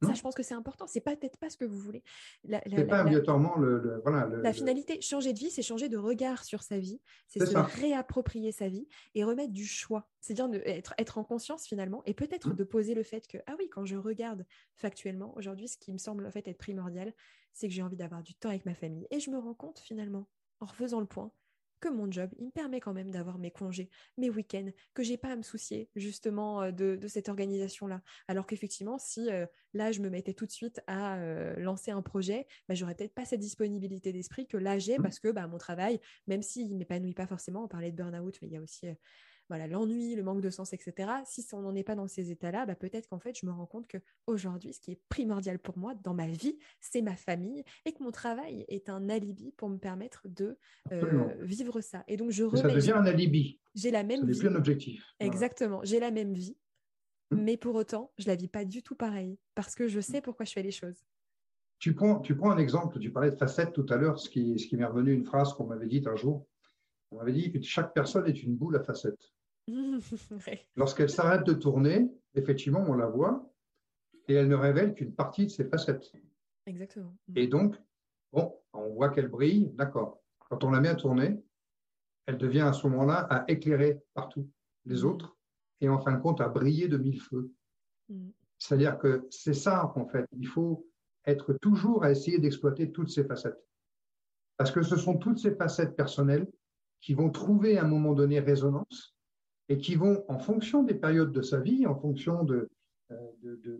Ça, je pense que c'est important. C'est peut-être pas ce que vous voulez. C'est pas obligatoirement le, voilà, la finalité. Changer de vie, c'est changer de regard sur sa vie. C'est se réapproprier sa vie et remettre du choix. C'est-à-dire être, être en conscience finalement et peut-être mmh. de poser le fait que, ah oui, quand je regarde factuellement, aujourd'hui, ce qui me semble en fait être primordial, c'est que j'ai envie d'avoir du temps avec ma famille. Et je me rends compte finalement, en refaisant le point, que mon job, il me permet quand même d'avoir mes congés, mes week-ends, que j'ai pas à me soucier justement euh, de, cette organisation-là. Alors qu'effectivement, si euh, là, je me mettais tout de suite à euh, lancer un projet, bah, j'aurais peut-être pas cette disponibilité d'esprit que là j'ai mmh. parce que bah, mon travail, même s'il m'épanouit pas forcément, on parlait de burn-out, mais il y a aussi voilà l'ennui, le manque de sens, etc. Si on n'en est pas dans ces états-là, bah, peut-être qu'en fait, je me rends compte que aujourd'hui, ce qui est primordial pour moi dans ma vie, c'est ma famille et que mon travail est un alibi pour me permettre de euh, vivre ça. Et donc, je remets. Ça devient un alibi. J'ai la même vie. plus un objectif. Exactement. J'ai la même vie, hum. mais pour autant, je la vis pas du tout pareil parce que je sais pourquoi je fais les choses. Tu prends, tu prends un exemple, tu parlais de facettes tout à l'heure, ce qui, ce qui m'est revenu une phrase qu'on m'avait dite un jour. On m'avait dit que chaque personne est une boule à facettes. Lorsqu'elle s'arrête de tourner, effectivement, on la voit et elle ne révèle qu'une partie de ses facettes. Exactement. Et donc, bon, on voit qu'elle brille, d'accord. Quand on la met à tourner, elle devient à ce moment-là à éclairer partout les mm. autres et en fin de compte à briller de mille feux. Mm. C'est-à-dire que c'est ça, en fait. Il faut être toujours à essayer d'exploiter toutes ces facettes. Parce que ce sont toutes ces facettes personnelles qui vont trouver à un moment donné résonance et qui vont, en fonction des périodes de sa vie, en fonction de, euh,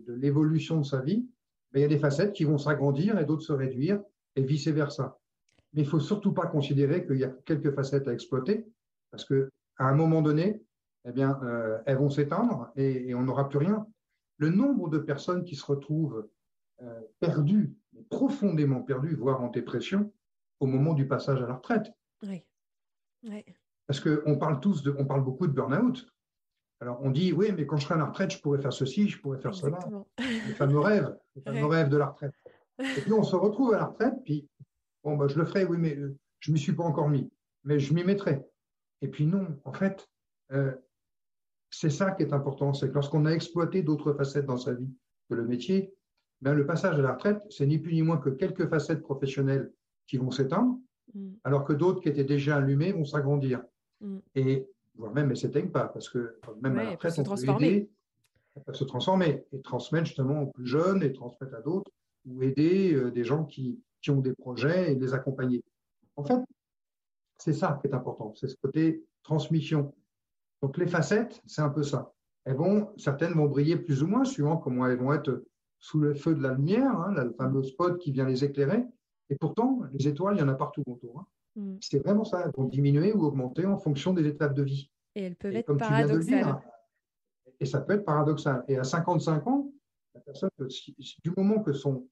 l'évolution de sa vie, ben, il y a des facettes qui vont s'agrandir et d'autres se réduire, et vice-versa. Mais il faut surtout pas considérer qu'il y a quelques facettes à exploiter, parce que à un moment donné, eh bien, euh, elles vont s'éteindre et, on n'aura plus rien. Le nombre de personnes qui se retrouvent euh, perdues, profondément perdues, voire en dépression, au moment du passage à la retraite. Oui. oui. Parce qu'on parle tous de, on parle beaucoup de burn-out. Alors on dit, oui, mais quand je serai à la retraite, je pourrais faire ceci, je pourrais faire cela. Les fameux rêves, les fameux rêves de la retraite. Et puis on se retrouve à la retraite, puis bon, bah, je le ferai, oui, mais euh, je ne m'y suis pas encore mis, mais je m'y mettrai. Et puis non, en fait, euh, c'est ça qui est important, c'est que lorsqu'on a exploité d'autres facettes dans sa vie que le métier, ben, le passage à la retraite, c'est ni plus ni moins que quelques facettes professionnelles qui vont s'éteindre, mm. alors que d'autres qui étaient déjà allumées vont s'agrandir. Mm. Et voire même, elles ne s'éteignent pas, parce que même à la retraite, on peut aider, elles peuvent se transformer et transmettre justement aux plus jeunes et transmettre à d'autres, ou aider euh, des gens qui, qui ont des projets et les accompagner. En fait, c'est ça qui est important, c'est ce côté transmission. Donc les facettes, c'est un peu ça. Elles vont, certaines vont briller plus ou moins, suivant comment elles vont être sous le feu de la lumière, hein, le fameux spot qui vient les éclairer. Et pourtant, les étoiles, il y en a partout autour. Hein. Mm. C'est vraiment ça. Elles vont diminuer ou augmenter en fonction des étapes de vie. Et elles peuvent être paradoxales. et ça peut être paradoxal. Et à 55 ans, la personne, du moment que son,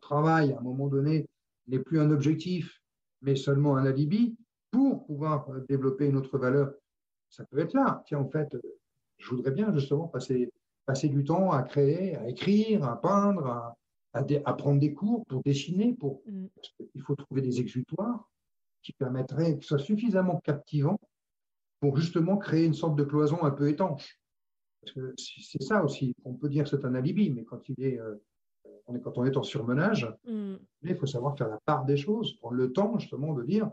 travail, à un moment donné, n'est plus un objectif, mais seulement un alibi, pour pouvoir développer une autre valeur, ça peut être là. Tiens, en fait, je voudrais bien justement passer, passer du temps à créer, à écrire, à peindre, à, à, prendre des cours pour dessiner, pour, mm. il faut trouver des exutoires qui permettraient, ce soit suffisamment captivant pour justement créer une sorte de cloison un peu étanche. Parce que c'est ça aussi, on peut dire que c'est un alibi, mais quand, il est, euh, on est, quand on est en surmenage, mm. il faut savoir faire la part des choses, prendre le temps justement de dire,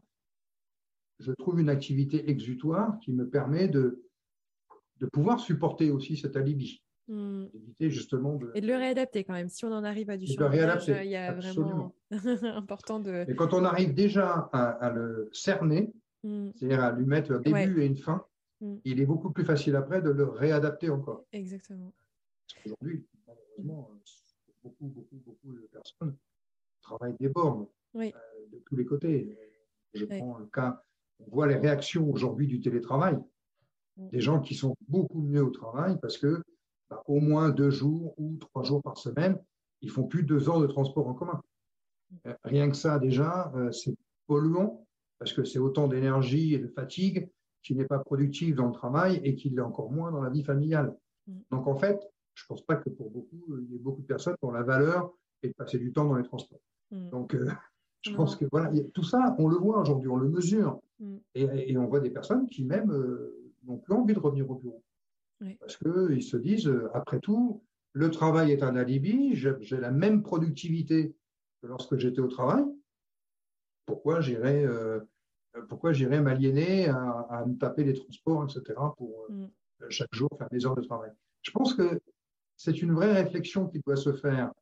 je trouve une activité exutoire qui me permet de, de pouvoir supporter aussi cet alibi. Justement de. Et de le réadapter quand même. Si on en arrive à du changement, il y a vraiment important de. Et quand on arrive déjà à, le cerner, hmm. c'est-à-dire à lui mettre un début et une fin, hmm. il est beaucoup plus facile après de le réadapter encore. Exactement. Aujourd'hui, malheureusement, beaucoup, beaucoup, beaucoup de personnes travaillent des bornes euh, de tous les côtés. Je prends le cas, on voit les réactions aujourd'hui du télétravail. Des gens qui sont beaucoup mieux au travail parce que au moins deux jours ou trois jours par semaine, ils font plus de deux heures de transport en commun. Euh, rien que ça, déjà, euh, c'est polluant parce que c'est autant d'énergie et de fatigue qui n'est pas productive dans le travail et qui l'est encore moins dans la vie familiale. Mm. Donc, en fait, je ne pense pas que pour beaucoup, il y ait beaucoup de personnes dont la valeur est de passer du temps dans les transports. Mm. Donc, je pense que voilà, tout ça, on le voit aujourd'hui, on le mesure. Mm. Et, on voit des personnes qui même euh, n'ont plus envie de revenir au bureau. Parce qu'ils se disent, euh, après tout, le travail est un alibi, j'ai la même productivité que lorsque j'étais au travail. Pourquoi j'irais euh, pourquoi j'irais m'aliéner à, me taper les transports, etc., pour mm. chaque jour faire des heures de travail? Je pense que c'est une vraie réflexion qui doit se faire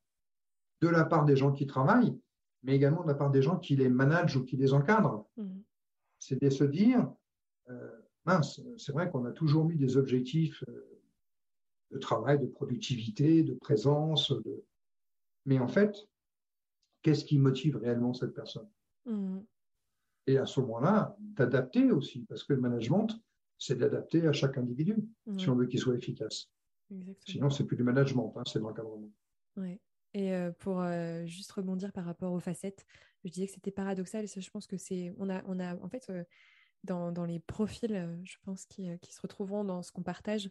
de la part des gens qui travaillent, mais également de la part des gens qui les managent ou qui les encadrent. Mmh. C'est de se dire, euh, mince, c'est vrai qu'on a toujours mis des objectifs euh, de travail, de productivité, de présence, de... mais en fait, qu'est-ce qui motive réellement cette personne? Mmh. Et à ce moment-là, d'adapter aussi, parce que le management, c'est d'adapter à chaque individu, si on veut qu'il soit efficace. Sinon, c'est plus du management, hein, c'est de l'encadrement. Ouais. Et pour juste rebondir par rapport aux facettes, je disais que c'était paradoxal et ça, je pense que c'est. On a, on a, en fait, dans, dans, les profils, je pense, qui, qui, se retrouveront dans ce qu'on partage,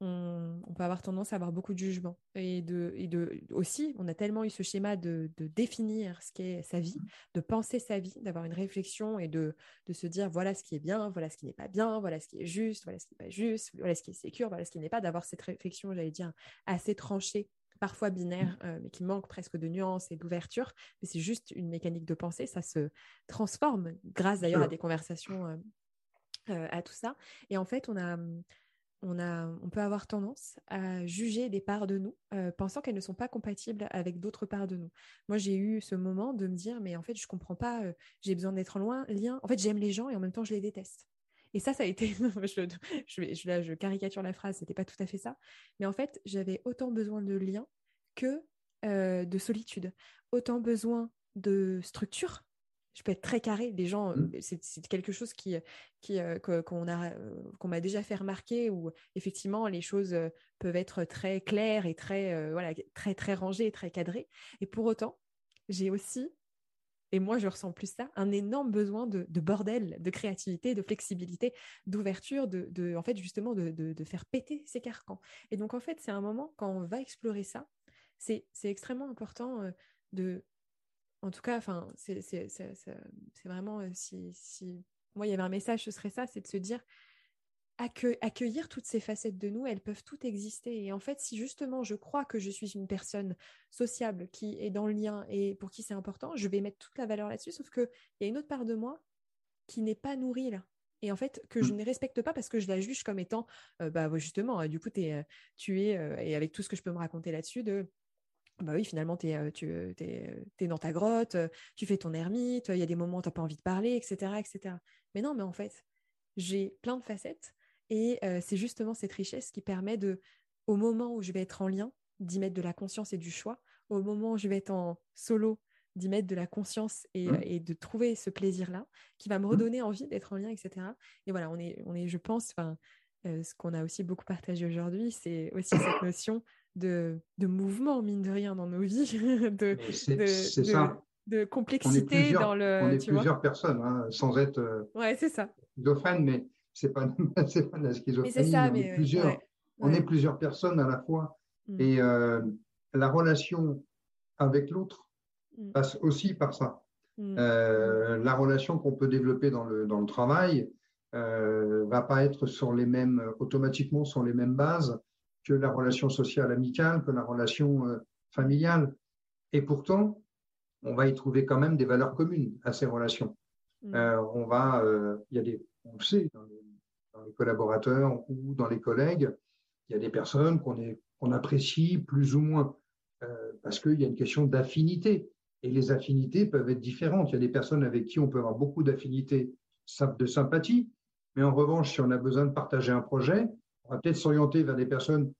on, peut avoir tendance à avoir beaucoup de jugement. Et, de, et de, aussi, on a tellement eu ce schéma de, de définir ce qu'est sa vie, de penser sa vie, d'avoir une réflexion et de, de se dire voilà ce qui est bien, voilà ce qui n'est pas bien, voilà ce qui est juste, voilà ce qui n'est pas juste, voilà ce qui est sécure, voilà ce qui n'est pas, d'avoir cette réflexion, j'allais dire, assez tranchée parfois binaire, mmh. euh, mais qui manque presque de nuances et d'ouverture. Mais c'est juste une mécanique de pensée. Ça se transforme grâce d'ailleurs à des conversations, euh, euh, à tout ça. Et en fait, on a, on a, on peut avoir tendance à juger des parts de nous, pensant qu'elles ne sont pas compatibles avec d'autres parts de nous. Moi, j'ai eu ce moment de me dire, mais en fait, je comprends pas. j'ai besoin d'être loin, lien. En fait, j'aime les gens et en même temps, je les déteste. Et ça, ça a été, je, je, je, caricature la phrase, c'était pas tout à fait ça. Mais en fait, j'avais autant besoin de lien que euh, de solitude, autant besoin de structure. Je peux être très carré. Les gens, mmh. c'est quelque chose qui, qui euh, qu'on a, qu'on m'a déjà fait remarquer où effectivement les choses euh, peuvent être très claires et très, voilà, très très rangées, très cadrées. Et pour autant, j'ai aussi et moi, je ressens plus ça, un énorme besoin de, bordel, de créativité, de flexibilité, d'ouverture, de, en fait, justement, de, faire péter ces carcans. Et donc, en fait, c'est un moment quand on va explorer ça, c'est extrêmement important euh, de, en tout cas, enfin, c'est vraiment, euh, si, si, moi, il y avait un message, ce serait ça, c'est de se dire, accueillir toutes ces facettes de nous, elles peuvent toutes exister. Et en fait, si justement je crois que je suis une personne sociable qui est dans le lien et pour qui c'est important, je vais mettre toute la valeur là-dessus. Sauf qu'il y a une autre part de moi qui n'est pas nourrie là. Et en fait, que je mmh. ne respecte pas parce que je la juge comme étant, euh, bah justement, euh, du coup, es, euh, tu es, et avec tout ce que je peux me raconter là-dessus, de, bah oui, finalement, tu es, tu es, dans ta grotte, tu fais ton ermite, il y a des moments où tu n'as pas envie de parler, etc., etc. Mais non, mais en fait, j'ai plein de facettes et c'est justement cette richesse qui permet de, au moment où je vais être en lien, d'y mettre de la conscience et du choix, au moment où je vais être en solo, d'y mettre de la conscience et, mmh. de trouver ce plaisir-là, qui va me mmh. redonner envie d'être en lien, etc. Et voilà, on est, on est je pense, ce qu'on a aussi beaucoup partagé aujourd'hui, c'est aussi cette notion de, de, mouvement, mine de rien, dans nos vies, de, ça. de complexité dans le. On est plusieurs personnes, hein, sans être ouais, c'est ça. mais c'est pas, pas la schizophrénie. on, est plusieurs, on est plusieurs personnes à la fois. Mm. Et euh, la relation avec l'autre mm. passe aussi par ça. Mm. Euh, la relation qu'on peut développer dans le, dans le travail euh, va pas être sur les mêmes, automatiquement sur les mêmes bases que la relation sociale amicale, que la relation euh, familiale. Et pourtant, on va y trouver quand même des valeurs communes à ces relations. on va, il y a des, on le sait, dans les, collaborateurs ou dans les collègues, il y a des personnes qu'on qu'on apprécie plus ou moins, parce qu'il y a une question d'affinité. Et les affinités peuvent être différentes. Il y a des personnes avec qui on peut avoir beaucoup d'affinités, de sympathie, mais en revanche, si on a besoin de partager un projet, on va peut-être s'orienter vers des personnes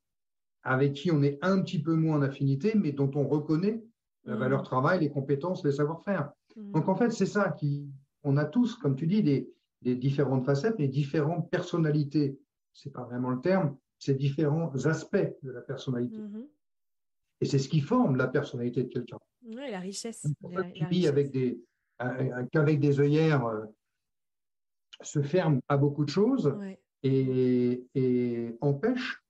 avec qui on est un petit peu moins en affinité, mais dont on reconnaît la mmh. valeur travail, les compétences, les savoir-faire. Mmh. Donc en fait, c'est ça qui, on a tous, comme tu dis, des, différentes facettes, des différentes personnalités. C'est pas vraiment le terme, c'est différents aspects de la personnalité. Mmh. Et c'est ce qui forme la personnalité de quelqu'un. Oui, la richesse. qui avec des, qu'avec des œillères euh, se ferme à beaucoup de choses et, et, empêche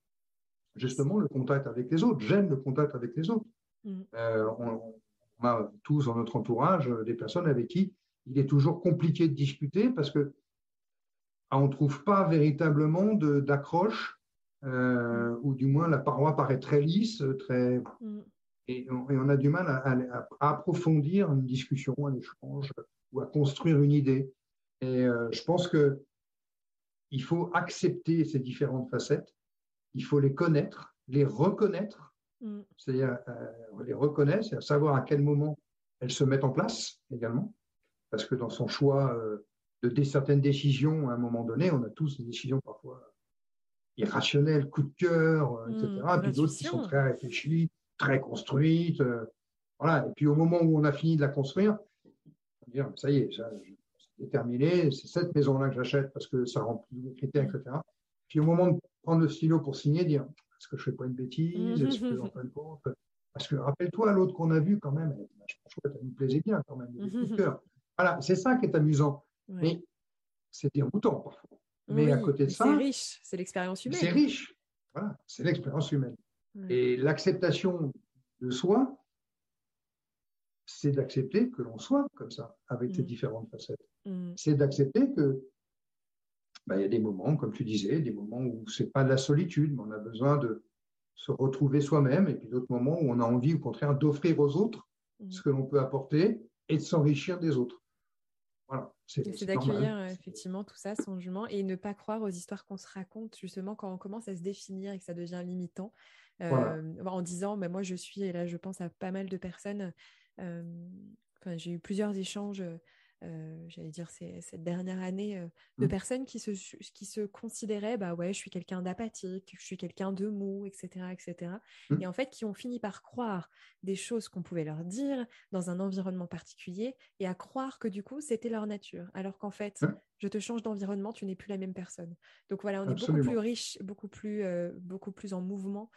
justement le contact avec les autres, gêne le contact avec les autres. Mm. Euh, on, a tous dans notre entourage des personnes avec qui il est toujours compliqué de discuter parce que ah, on ne trouve pas véritablement d'accroche, euh, mm. ou du moins la paroi paraît très lisse, très, mm. et, on, a du mal à, approfondir une discussion, un échange, ou à construire une idée. Et euh, je pense que il faut accepter ces différentes facettes, il faut les connaître, les reconnaître, mm. c'est-à-dire euh, les reconnaître, c'est-à-dire savoir à quel moment elles se mettent en place également, parce que dans son choix euh, de certaines décisions, à un moment donné, on a tous des décisions parfois irrationnelles, coup de cœur, etc. Mm, puis d'autres qui sont très réfléchies, très construites. voilà. Et puis au moment où on a fini de la construire, on dire, ça y est, déterminé, c'est cette maison-là que j'achète parce que ça remplit les critères, etc. Puis au moment de prendre le stylo pour signer, dire est-ce que je fais pas une bêtise Est-ce que j'en de compte Parce que rappelle-toi l'autre qu'on a vu quand même, je pense que ça nous plaisait bien quand même, Voilà, c'est ça qui est amusant. Mais c'est déroutant parfois. Mais à côté de ça. C'est riche, c'est l'expérience humaine. C'est riche. Voilà, c'est l'expérience humaine. Et l'acceptation de soi, c'est d'accepter que l'on soit comme ça, avec ces mm. différentes facettes. Mm. C'est d'accepter que bah, il y a des moments, comme tu disais, des moments où c'est pas de la solitude, mais on a besoin de se retrouver soi-même, et puis d'autres moments où on a envie, au contraire, d'offrir aux autres mm. ce que l'on peut apporter et de s'enrichir des autres. Voilà. C'est d'accueillir euh, effectivement tout ça sans jugement et ne pas croire aux histoires qu'on se raconte justement quand on commence à se définir et que ça devient limitant euh, en disant bah, moi je suis et là je pense à pas mal de personnes j'ai eu plusieurs échanges euh, j'allais dire, cette dernière année, euh, de mmh. personnes qui se, qui se considéraient, bah ouais, je suis quelqu'un d'apathique, je suis quelqu'un de mou, etc., etc. Mmh. Et en fait, qui ont fini par croire des choses qu'on pouvait leur dire dans un environnement particulier et à croire que du coup, c'était leur nature. Alors qu'en fait, je te change d'environnement, tu n'es plus la même personne. Donc voilà, on est beaucoup plus riche, beaucoup plus, euh, beaucoup plus en mouvement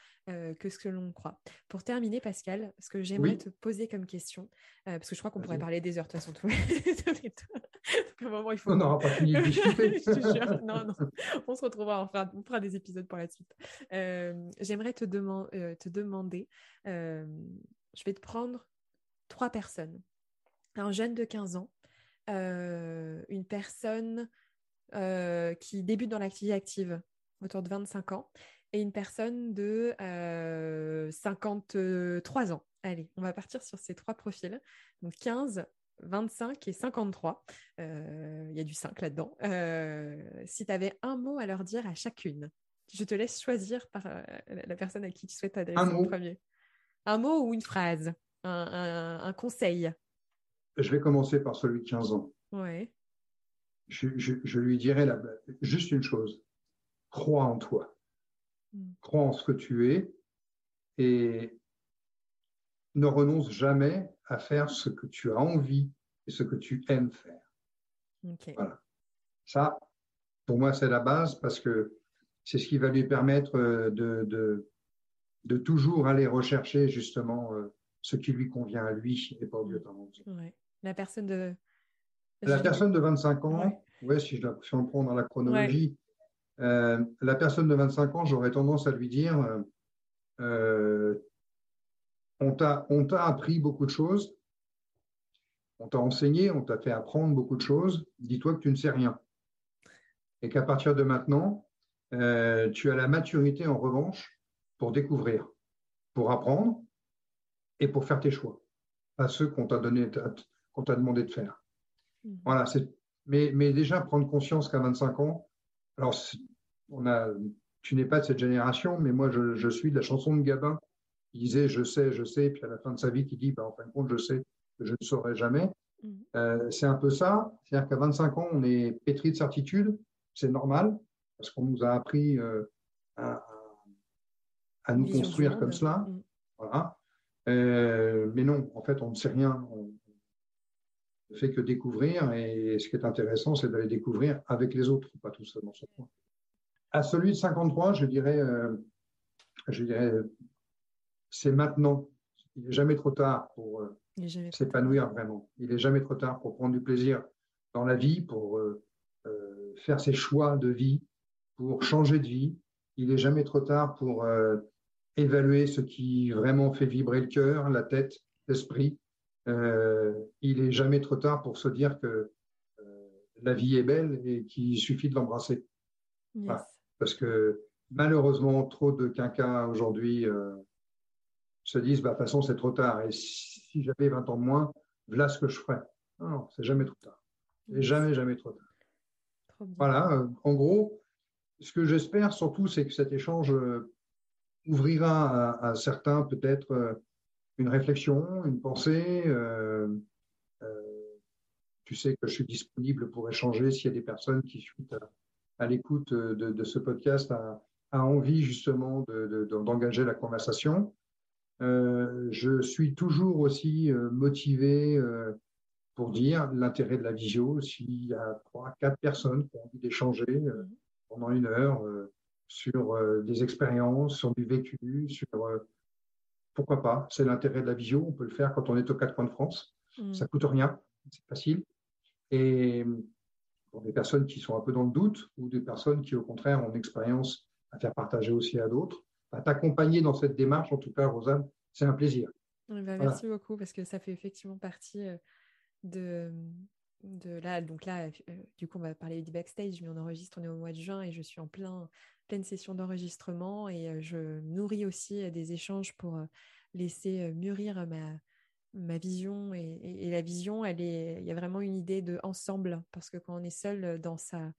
que ce que l'on croit. Pour terminer, Pascal, ce que j'aimerais te poser comme question, parce que je crois qu'on pourrait parler des heures de toute façon. On n'aura pas fini de discuter. non, non. On se retrouvera, on fera, on fera des épisodes pour la suite. Euh, j'aimerais te, euh, te, demander, euh, je vais te prendre trois personnes. Un jeune de 15 ans, une personne qui débute dans l'activité active autour de 25 ans et une personne de 53 ans. Allez, on va partir sur ces trois profils. Donc 15, 25 et 53. Euh, il y a du 5 là-dedans. Euh, si tu avais un mot à leur dire à chacune, je te laisse choisir par euh, la personne à qui tu souhaites adresser un premier. Un mot ou une phrase, un, conseil. Je vais commencer par celui de 15 ans. Ouais. Je, lui dirais juste une chose. Crois en toi. Hmm. Crois en ce que tu es et ne renonce jamais à faire ce que tu as envie et ce que tu aimes faire. Voilà. Ça, pour moi, c'est la base parce que c'est ce qui va lui permettre euh, de, de, toujours aller rechercher justement euh, ce qui lui convient à lui et pas au lieu ouais. La personne de. La personne de 25 ans, ouais. si, je si, on prend dans la chronologie, euh, la personne de 25 ans, j'aurais tendance à lui dire on t'a appris beaucoup de choses, on t'a enseigné, on t'a fait apprendre beaucoup de choses. Dis-toi que tu ne sais rien. Et qu'à partir de maintenant, euh, tu as la maturité en revanche pour découvrir, pour apprendre et pour faire tes choix, pas ceux qu'on t'a donné, qu'on t'a demandé de faire. Mmh. Voilà, mais, mais déjà prendre conscience qu'à 25 ans, alors on a tu n'es pas de cette génération, mais moi, je, suis de la chanson de Gabin. Il disait je sais, je sais, puis à la fin de sa vie, il dit bah, en fin de compte, je sais que je ne saurai jamais. Mmh. Euh, c'est un peu ça. C'est-à-dire qu'à 25 ans, on est pétri de certitude. C'est normal, parce qu'on nous a appris euh, à, à, nous construire comme cela. Mmh. Voilà. Euh, mais non, en fait, on ne sait rien. On ne fait que découvrir. Et ce qui est intéressant, c'est d'aller découvrir avec les autres, pas tout seul dans son coin. À celui de 53, je dirais, euh, je dirais c'est maintenant. Il n'est jamais trop tard pour euh, s'épanouir vraiment. Il n'est jamais trop tard pour prendre du plaisir dans la vie, pour euh, faire ses choix de vie, pour changer de vie. Il n'est jamais trop tard pour évaluer ce qui vraiment fait vibrer le cœur, la tête, l'esprit. Il n'est jamais trop tard pour se dire que la vie est belle et qu'il suffit de l'embrasser parce que malheureusement, trop de quinquas aujourd'hui euh, se disent, bah, de toute façon, c'est trop tard. Et si j'avais 20 ans de moins, voilà ce que je ferais. Non, c'est jamais trop tard. C'est jamais, jamais trop tard. voilà, euh, en gros, ce que j'espère surtout, c'est que cet échange euh, ouvrira à, certains peut-être une réflexion, une pensée. tu sais que je suis disponible pour échanger s'il y a des personnes qui, suite à, l'écoute de, ce podcast a, envie justement d'engager la conversation. Euh, je suis toujours aussi euh, motivé euh, pour dire l'intérêt de la visio. S'il y a trois, quatre personnes qui ont envie d'échanger pendant une heure sur des expériences, sur du vécu, sur pourquoi pas. C'est l'intérêt de la visio. On peut le faire quand on est aux quatre coins de France. Mmh. Ça coûte rien, c'est facile. Et pour des personnes qui sont un peu dans le doute ou des personnes qui, au contraire, ont une expérience à faire partager aussi à d'autres. À t'accompagner dans cette démarche, en tout cas, Rosanne, c'est un plaisir. Bah, merci beaucoup parce que ça fait effectivement partie euh, de, de là. Donc là, euh, du coup, on va parler du backstage, mais on enregistre, on est au mois de juin et je suis en plein, pleine session d'enregistrement et euh, je nourris aussi des échanges pour laisser mûrir ma, ma vision et, la vision, elle est, il y a vraiment une idée de ensemble parce que quand on est seul dans sa,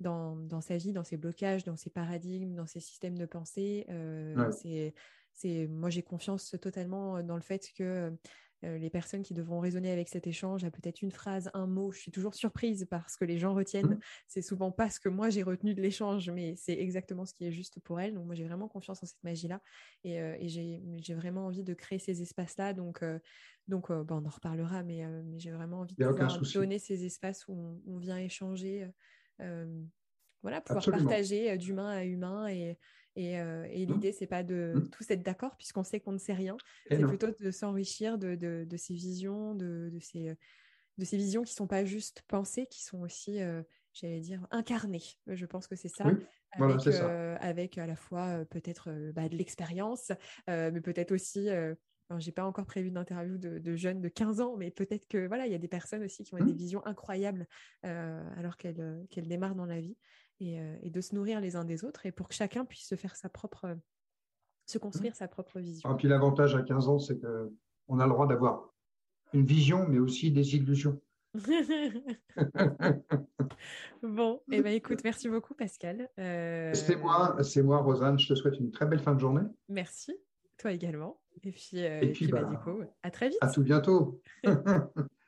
dans, dans sa vie, dans ses blocages, dans ses paradigmes, dans ses systèmes de pensée, euh, c'est, c'est, moi j'ai confiance totalement dans le fait que euh, les personnes qui devront raisonner avec cet échange à peut-être une phrase, un mot. Je suis toujours surprise parce que les gens retiennent. Mmh. C'est souvent pas ce que moi j'ai retenu de l'échange, mais c'est exactement ce qui est juste pour elles. Donc moi j'ai vraiment confiance en cette magie-là et, euh, j'ai vraiment envie de créer ces espaces-là. Donc, euh, donc bah, on en reparlera, mais, j'ai vraiment envie de pouvoir donner ces espaces où on, vient échanger. voilà, pouvoir partager d'humain à humain et, et, euh, et mmh. l'idée, c'est pas de mmh. tous être d'accord puisqu'on sait qu'on ne sait rien. C'est plutôt de s'enrichir de, de, ces visions, de, de, ces, de ces visions qui sont pas juste pensées, qui sont aussi, euh, j'allais dire, incarnées. Je pense que c'est ça. avec, euh, avec à la fois peut-être bah, de l'expérience, mais peut-être aussi je j'ai pas encore prévu d'interview de, de, jeunes de 15 ans, mais peut-être que voilà, il y a des personnes aussi qui ont des mmh. visions incroyables alors qu'elles qu'elles démarrent dans la vie. Euh, et, de se nourrir les uns des autres et pour que chacun puisse se faire sa propre, se construire sa propre vision. Et ah, puis l'avantage à 15 ans, c'est qu'on a le droit d'avoir une vision, mais aussi des illusions. bon, et eh ben, écoute, merci beaucoup Pascal. Euh, c'est moi, c'est moi Rosanne, je te souhaite une très belle fin de journée. Merci, toi également. Et puis, euh, et, puis, bah, bah, du coup, à très vite. À tout bientôt.